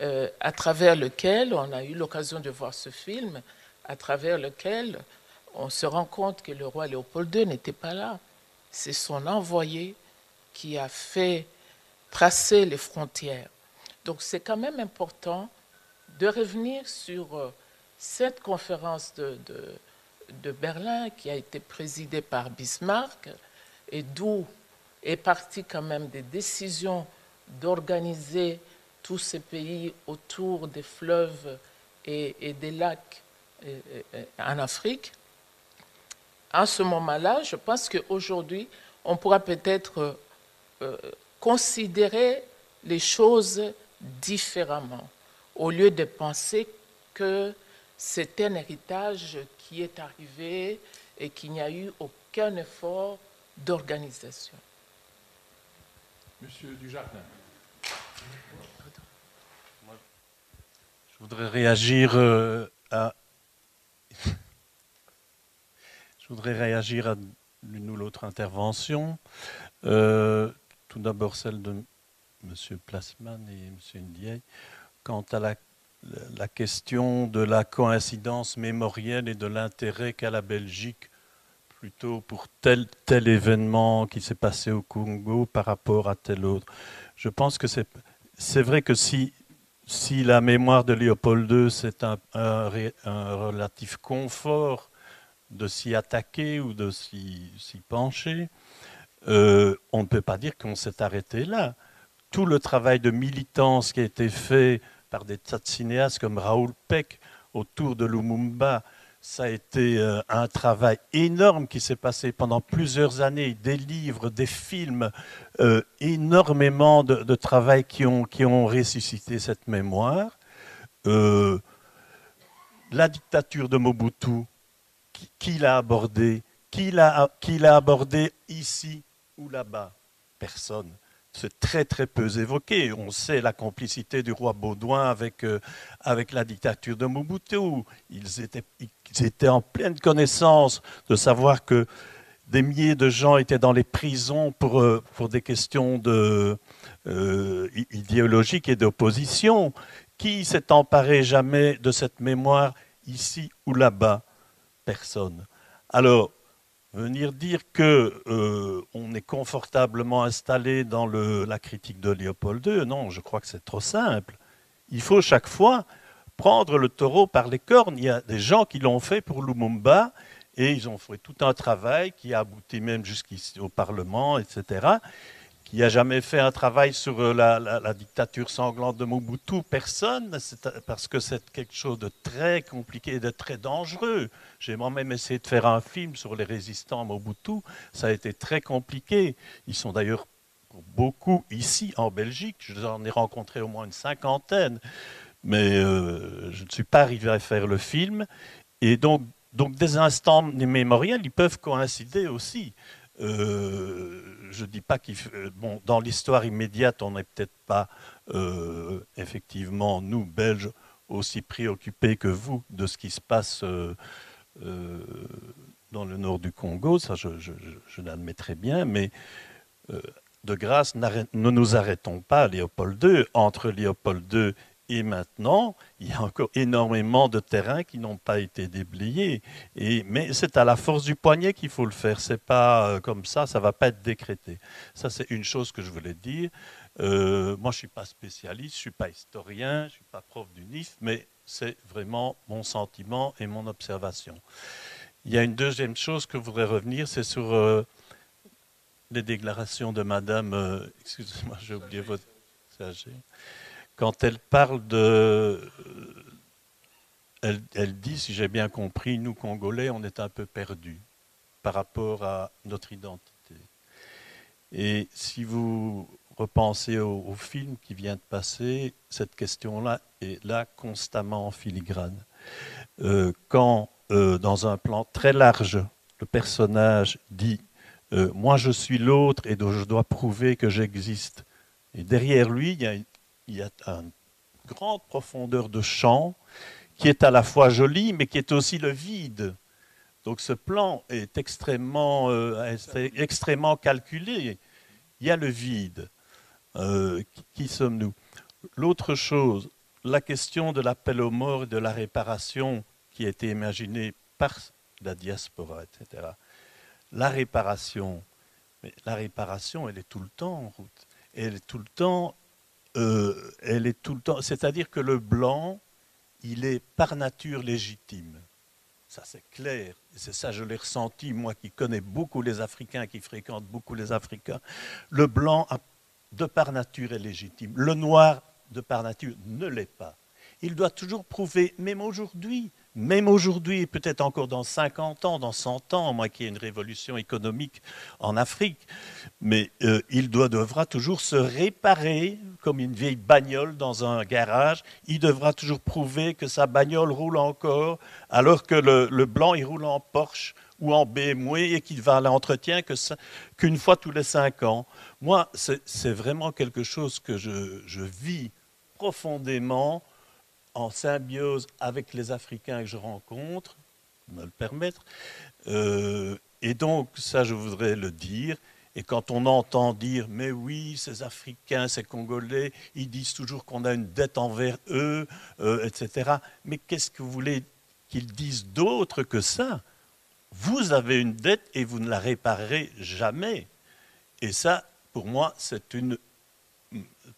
euh, à travers lequel on a eu l'occasion de voir ce film, à travers lequel on se rend compte que le roi Léopold II n'était pas là c'est son envoyé qui a fait tracer les frontières. Donc c'est quand même important de revenir sur euh, cette conférence de, de, Berlin qui a été présidée par Bismarck et d'où est partie quand même des décisions d'organiser tous ces pays autour des fleuves et, des lacs en Afrique à ce moment-là, je pense qu'aujourd'hui, on pourra peut-être euh, considérer les choses différemment, au lieu de penser que c'est un héritage qui est arrivé et qu'il n'y a eu aucun effort d'organisation. Monsieur Dujardin. Je voudrais réagir euh, à je voudrais réagir à l'une ou l'autre intervention. Euh, tout d'abord celle de M. Plasman et M. Ndiaye. Quant à la, question de la coïncidence mémorielle et de l'intérêt qu'a la Belgique plutôt pour tel, tel événement qui s'est passé au Congo par rapport à tel autre. Je pense que c'est vrai que si, si la mémoire de Léopold II, c'est un, relatif confort de s'y attaquer ou de s'y pencher, euh, on ne peut pas dire qu'on s'est arrêté là. Tout le travail de militance qui a été fait par des tas cinéastes comme Raoul Peck autour de Lumumba, ça a été euh, un travail énorme qui s'est passé pendant plusieurs années, des livres, des films, euh, énormément de, travail qui ont, qui ressuscité cette mémoire. Euh, la dictature de Mobutu, qui, l'a abordée Qui l'a abordé ici ou là-bas? Personne c'est très très peu évoqué. On sait la complicité du roi Baudouin avec, euh, la dictature de Mobutu. Ils étaient, en pleine connaissance de savoir que des milliers de gens étaient dans les prisons pour, euh, des questions euh, idéologiques et d'opposition. Qui s'est emparé jamais de cette mémoire ici ou là-bas? Personne. Alors, Venir dire que euh, on est confortablement installé dans la critique de Léopold II, non, je crois que c'est trop simple. Il faut chaque fois prendre le taureau par les cornes. Il y a des gens qui l'ont fait pour Lumumba et ils ont fait tout un travail qui a abouti même jusqu'ici au Parlement, etc qui n'a jamais fait un travail sur euh, la, dictature sanglante de Mobutu Personne, parce que c'est quelque chose de très compliqué et de très dangereux. J'ai moi-même essayé de faire un film sur les résistants Mobutu. Ça a été très compliqué. Ils sont d'ailleurs beaucoup ici en Belgique. J'en ai rencontré au moins une cinquantaine. Mais euh, je ne suis pas arrivé à faire le film. Et donc, donc des instants mémoriels, ils peuvent coïncider aussi. Euh, je dis pas qu'il. Euh, bon, dans l'histoire immédiate, on n'est peut-être pas euh, effectivement nous Belges aussi préoccupés que vous de ce qui se passe dans le nord du Congo. Ça, je, je, l'admettrai bien, mais de grâce, ne nous arrêtons pas à Léopold II. Entre Léopold II et maintenant, il y a encore énormément de terrains qui n'ont pas été déblayés. Et, mais c'est à la force du poignet qu'il faut le faire. C'est pas euh, comme ça, ça va pas être décrété. Ça, c'est une chose que je voulais dire. Euh, moi, je suis pas spécialiste, je suis pas historien, je suis pas prof du NIF, mais c'est vraiment mon sentiment et mon observation. Il y a une deuxième chose que je voudrais revenir, c'est sur euh, les déclarations de Madame. excusez-moi, j'ai oublié votre quand elle parle de... Elle, dit, si j'ai bien compris, nous Congolais, on est un peu perdus par rapport à notre identité. Et si vous repensez au, film qui vient de passer, cette question-là est là constamment en filigrane. Euh, quand, euh, dans un plan très large, le personnage dit euh, Moi je suis l'autre et je dois prouver que j'existe. Et derrière lui, il y a une il y a une grande profondeur de champ qui est à la fois jolie, mais qui est aussi le vide. Donc ce plan est extrêmement, euh, extrêmement calculé. Il y a le vide. Euh, qui, sommes-nous? L'autre chose, la question de l'appel aux morts et de la réparation qui a été imaginée par la diaspora, etc. La réparation, la réparation, elle est tout le temps en route. Elle est tout le temps euh, elle est tout le temps. C'est-à-dire que le blanc, il est par nature légitime. Ça, c'est clair. C'est ça, je l'ai ressenti, moi qui connais beaucoup les Africains, qui fréquente beaucoup les Africains. Le blanc, de par nature, est légitime. Le noir, de par nature, ne l'est pas. Il doit toujours prouver, même aujourd'hui, même aujourd'hui, peut-être encore dans 50 ans, dans 100 ans, moi qui ai une révolution économique en Afrique, mais euh, il doit, devra toujours se réparer comme une vieille bagnole dans un garage. Il devra toujours prouver que sa bagnole roule encore, alors que le, blanc, il roule en Porsche ou en BMW et qu'il va à l'entretien qu'une fois tous les 5 ans. Moi, c'est vraiment quelque chose que je, je vis profondément en symbiose avec les Africains que je rencontre, me le permettre. Euh, et donc, ça, je voudrais le dire. Et quand on entend dire, mais oui, ces Africains, ces Congolais, ils disent toujours qu'on a une dette envers eux, euh, etc. Mais qu'est-ce que vous voulez qu'ils disent d'autre que ça? Vous avez une dette et vous ne la réparerez jamais. Et ça, pour moi, c'est une,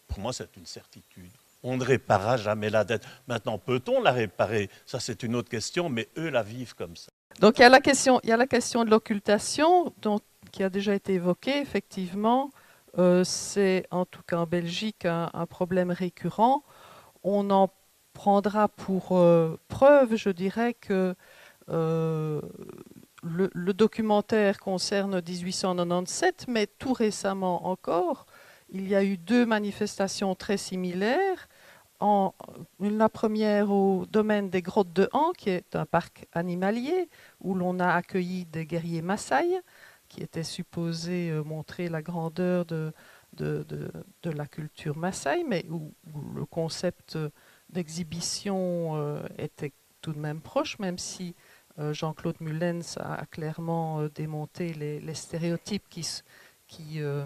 pour moi, c'est une certitude on ne réparera jamais la dette. Maintenant, peut-on la réparer? Ça, c'est une autre question, mais eux la vivent comme ça. Donc, il y a la question, il y a la question de l'occultation, qui a déjà été évoquée, effectivement. Euh, c'est, en tout cas en Belgique, un, problème récurrent. On en prendra pour preuve, je dirais, que le, documentaire concerne 1897, mais tout récemment encore, il y a eu deux manifestations très similaires. La première au domaine des grottes de Han, qui est un parc animalier, où l'on a accueilli des guerriers Maasai, qui étaient supposés euh, montrer la grandeur de, la culture Maasai, mais où, le concept d'exhibition euh, était tout de même proche, même si euh, Jean-Claude Mullens a clairement euh, démonté les, stéréotypes euh,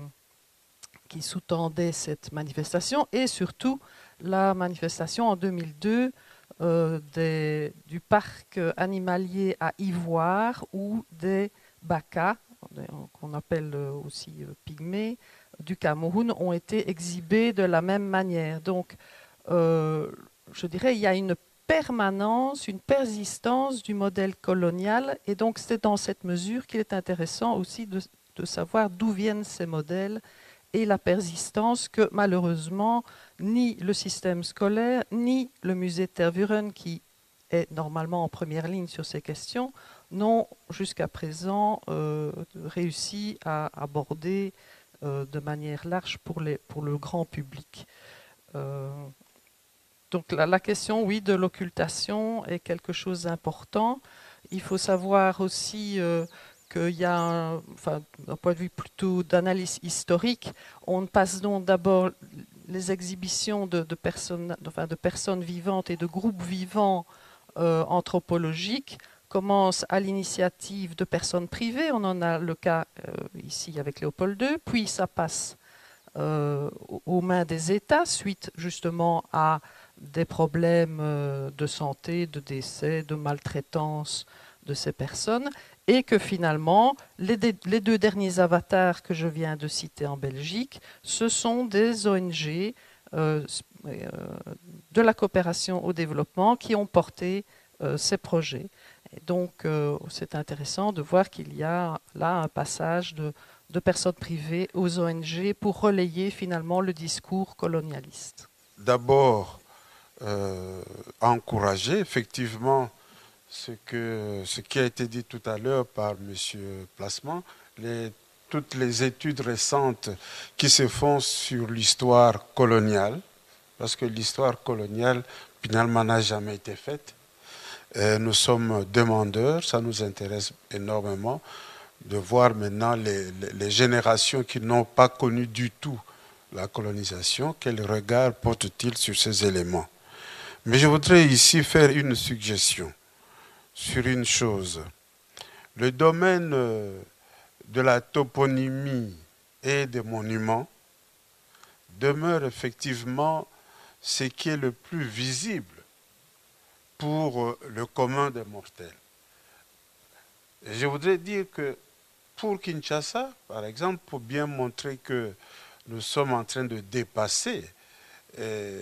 qui sous-tendaient cette manifestation et surtout la manifestation en 2002 du parc animalier à Ivoire où des bacas, qu'on appelle aussi pygmées, du Cameroun ont été exhibés de la même manière. Donc, je dirais, il y a une permanence, une persistance du modèle colonial. Et donc c'est dans cette mesure qu'il est intéressant aussi de, savoir d'où viennent ces modèles et la persistance que malheureusement ni le système scolaire ni le musée de Tervuren qui est normalement en première ligne sur ces questions n'ont jusqu'à présent euh, réussi à aborder euh, de manière large pour, les, pour le grand public. Euh, donc la, question, oui, de l'occultation est quelque chose d'important. Il faut savoir aussi qu'il y a, enfin, d'un point de vue plutôt d'analyse historique, on passe donc d'abord les exhibitions de, personnes, enfin, de personnes vivantes et de groupes vivants euh, anthropologiques commencent à l'initiative de personnes privées. On en a le cas euh, ici avec Léopold II, puis ça passe aux mains des États suite justement à des problèmes euh, de santé, de décès, de maltraitance de ces personnes, et que finalement, les, deux derniers avatars que je viens de citer en Belgique, ce sont des ONG euh, euh, de la coopération au développement qui ont porté ces projets. Et donc, c'est intéressant de voir qu'il y a là un passage de, personnes privées aux ONG pour relayer finalement le discours colonialiste. D'abord, euh, encourager effectivement ce, qui a été dit tout à l'heure par M. Placement, toutes les études récentes qui se font sur l'histoire coloniale, parce que l'histoire coloniale, finalement, n'a jamais été faite. Euh, nous sommes demandeurs, ça nous intéresse énormément de voir maintenant les, les générations qui n'ont pas connu du tout la colonisation, quel regard portent-ils sur ces éléments mais je voudrais ici faire une suggestion sur une chose. Le domaine euh, de la toponymie et des monuments demeure effectivement ce qui est le plus visible pour euh, le commun des mortels. je voudrais dire que pour Kinshasa, par exemple, pour bien montrer que nous sommes en train de dépasser euh,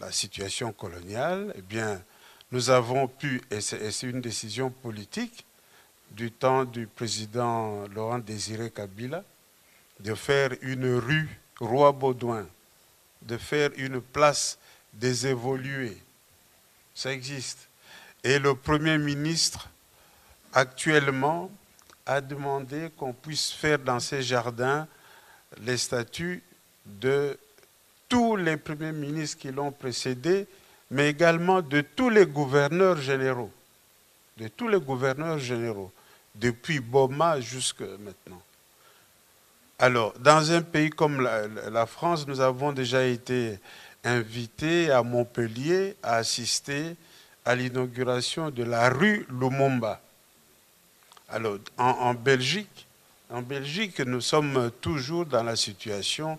la situation coloniale, eh bien, nous avons pu, et c'est une décision politique du temps du président Laurent Désiré Kabila, de faire une rue Roi Baudouin, de faire une place des évolués. Ça existe. Et le Premier ministre, actuellement, a demandé qu'on puisse faire dans ces jardins les statuts de tous les premiers ministres qui l'ont précédé, mais également de tous les gouverneurs généraux, de tous les gouverneurs généraux, depuis Boma jusqu'à maintenant. Alors, dans un pays comme la, France, nous avons déjà été invités à Montpellier à assister à l'inauguration de la rue Lumumba. Alors, en, Belgique, en Belgique, nous sommes toujours dans la situation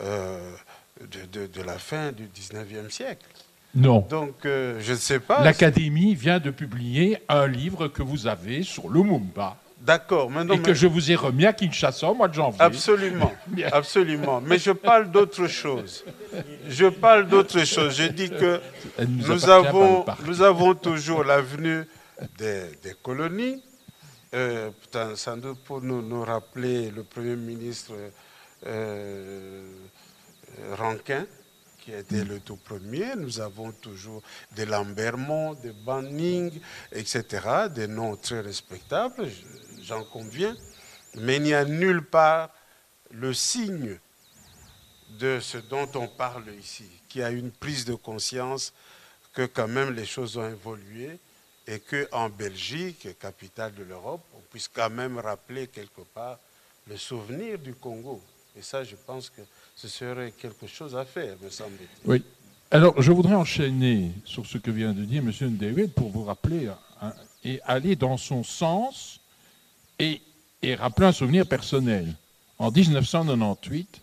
euh, de, la fin du 19e siècle. Non. Donc, euh, je ne sais pas. L'Académie vient de publier un livre que vous avez sur le Mumba. D'accord. Et que je vous ai remis à Kinshasa au mois de janvier. Absolument. absolument. Mais je parle d'autre chose. Je parle d'autre chose. Je dis que nous, avons, nous avons toujours l'avenue des, des, colonies. Euh, sans doute pour nous, nous, rappeler le Premier ministre. Euh, Rankin, qui a été le tout premier. Nous avons toujours des Lambermont, des Banning, etc., des noms très respectables, j'en conviens. Mais il n'y a nulle part le signe de ce dont on parle ici, qui a une prise de conscience que quand même les choses ont évolué et qu'en Belgique, capitale de l'Europe, on puisse quand même rappeler quelque part le souvenir du Congo. Et ça, je pense que ce serait quelque chose à faire, me semble-t-il. Oui. Alors, je voudrais enchaîner sur ce que vient de dire M. David pour vous rappeler hein, et aller dans son sens et, et un souvenir personnel. En 1998,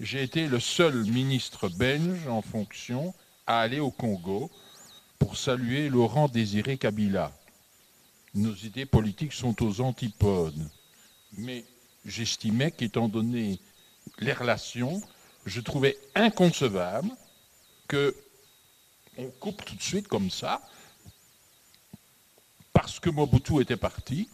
j'ai été le seul ministre belge en fonction à aller au Congo pour saluer Laurent Désiré Kabila. Nos idées politiques sont aux antipodes. Mais j'estimais qu'étant donné les relations, je trouvais inconcevable que on coupe tout de suite comme ça, parce que Mobutu était parti,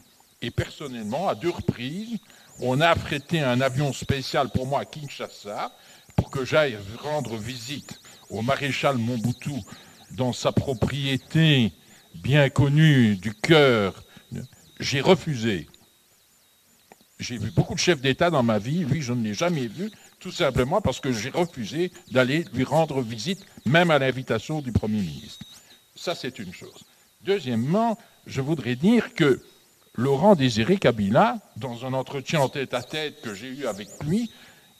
et personnellement, à deux reprises, on a affrété un avion spécial pour moi à Kinshasa pour que j'aille rendre visite au maréchal Mobutu dans sa propriété bien connue du cœur. J'ai refusé. J'ai vu beaucoup de chefs d'État dans ma vie, lui je ne l'ai jamais vu, tout simplement parce que j'ai refusé d'aller lui rendre visite, même à l'invitation du Premier ministre. Ça c'est une chose. Deuxièmement, je voudrais dire que Laurent Désiré Kabila, dans un entretien en tête à tête que j'ai eu avec lui,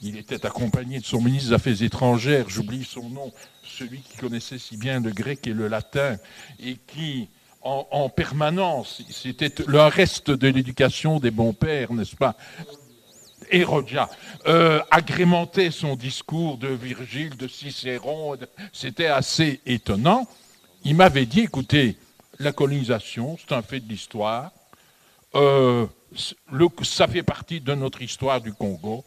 il était accompagné de son ministre des Affaires étrangères, j'oublie son nom, celui qui connaissait si bien le grec et le latin, et qui, en, permanence, c'était le reste de l'éducation des bons pères, n'est-ce pas Hérodia, euh, agrémentait son discours de Virgile, de Cicéron, c'était assez étonnant. Il m'avait dit, écoutez, la colonisation, c'est un fait de l'histoire, euh, ça fait partie de notre histoire du Congo.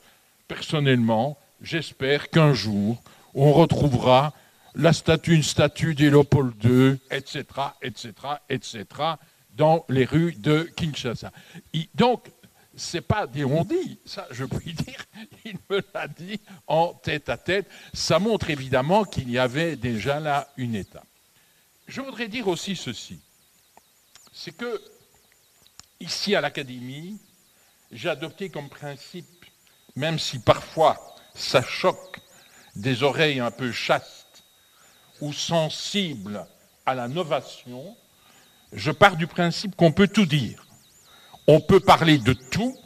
Personnellement, j'espère qu'un jour, on retrouvera la statue, une statue d'Hélopold II, etc., etc., etc., dans les rues de Kinshasa. donc, c'est pas des ça je puis dire, il me l'a dit en tête à tête. Ça montre évidemment qu'il y avait déjà là une étape. Je voudrais dire aussi ceci, c'est que ici à l'Académie, j'ai adopté comme principe, même si parfois ça choque des oreilles un peu chastes ou sensibles à la novation, je pars du principe qu'on peut tout dire. On peut parler de tout,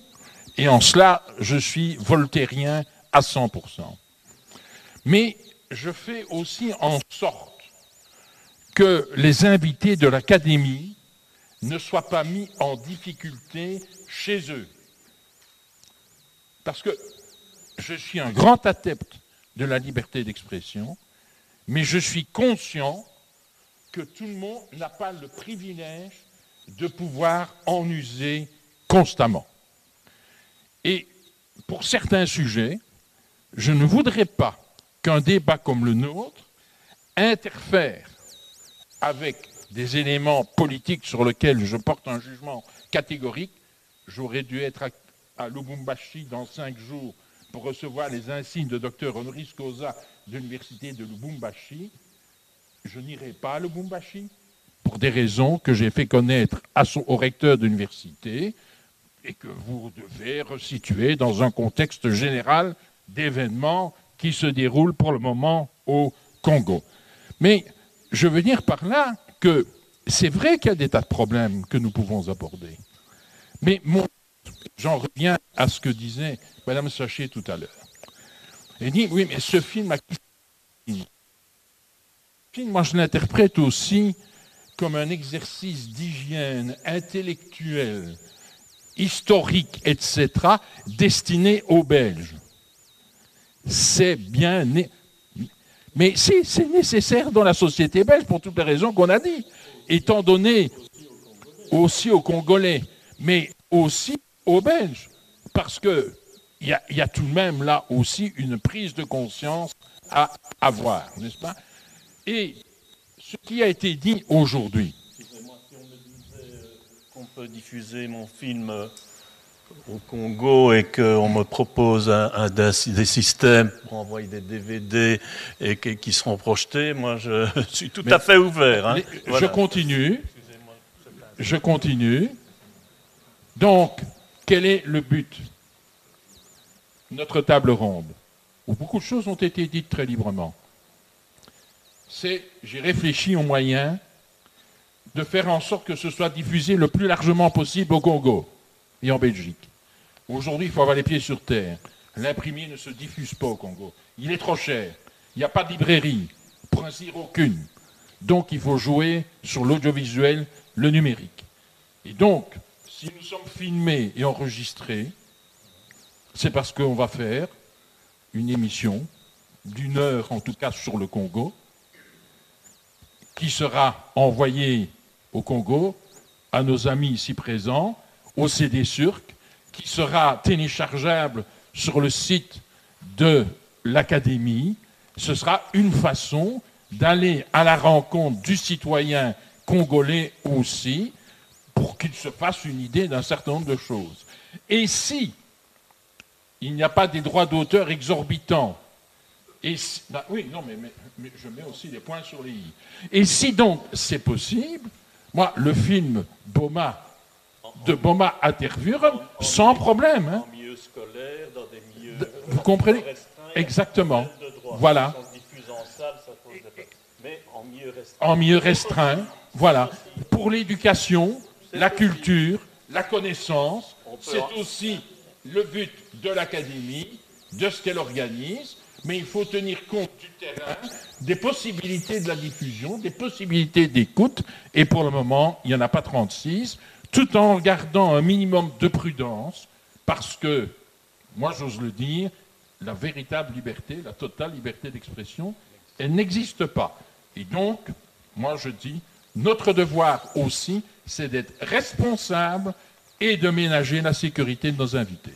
et en cela, je suis voltairien à 100%. Mais je fais aussi en sorte que les invités de l'Académie ne soient pas mis en difficulté chez eux. Parce que je suis un grand adepte de la liberté d'expression, mais je suis conscient que tout le monde n'a pas le privilège de pouvoir en user constamment. Et pour certains sujets, je ne voudrais pas qu'un débat comme le nôtre interfère avec des éléments politiques sur lesquels je porte un jugement catégorique. J'aurais dû être à, Lubumbashi dans cinq jours pour recevoir les insignes de Dr Honoris Causa de l'université de Lubumbashi. Je n'irai pas à Lubumbashi pour des raisons que j'ai fait connaître au recteur de l'université et que vous devez resituer dans un contexte général d'événements qui se déroulent pour le moment au Congo. Mais je veux dire par là que c'est vrai qu'il y a des tas de problèmes que nous pouvons aborder. Mais j'en reviens à ce que disait Mme Sachet tout à l'heure. Elle dit, oui, mais ce film moi je l'interprète aussi comme un exercice d'hygiène intellectuelle, historique, etc., destiné aux Belges. C'est bien, mais si, c'est nécessaire dans la société belge pour toutes les raisons qu'on a dit, étant donné aussi aux Congolais, mais aussi aux Belges, parce qu'il y a, y a tout de même là aussi une prise de conscience à avoir, n'est-ce pas? Et ce qui a été dit aujourd'hui. Excusez-moi, si on me disait qu'on peut diffuser mon film au Congo et qu'on me propose un, un- des systèmes pour envoyer des DVD et qui, qui seront projetés, moi je suis tout Mais- à fait ouvert. hein. Voilà. Je continue. Je continue. Donc, quel est le but? Notre table ronde, où beaucoup de choses ont été dites très librement. C'est, j'ai réfléchi aux moyens de faire en sorte que ce soit diffusé le plus largement possible au Congo et en Belgique. Aujourd'hui, il faut avoir les pieds sur terre. L'imprimé ne se diffuse pas au Congo. Il est trop cher. Il n'y a pas de librairie, pour ainsi dire aucune. Donc il faut jouer sur l'audiovisuel, le numérique. Et donc, si nous sommes filmés et enregistrés, c'est parce qu'on va faire une émission d'une heure, en tout cas sur le Congo, qui sera envoyée au Congo à nos amis ici présents, au CD Surc, qui sera téléchargeable sur le site de l'Académie. Ce sera une façon d'aller à la rencontre du citoyen congolais aussi, pour qu'il se fasse une idée d'un certain nombre de choses. Et si il n'y a pas des droits d'auteur exorbitants, bah oui, non, mais je mets aussi des points sur les i. Et si donc c'est possible, moi, le film Boma, de Boma à Tervuren, sans problème. hein. Vous comprenez? Exactement. Voilà. En milieu restreint. Voilà. Pour l'éducation, la culture, la connaissance, c'est aussi le but de l'académie, de ce qu'elle organise, mais il faut tenir compte du terrain, des possibilités de la diffusion, des possibilités d'écoute, et pour le moment, il n'y en a pas 36, tout en gardant un minimum de prudence, parce que, moi j'ose le dire, la véritable liberté, la totale liberté d'expression, elle n'existe pas. Et donc, moi je dis, notre devoir aussi, c'est d'être responsable et de ménager la sécurité de nos invités.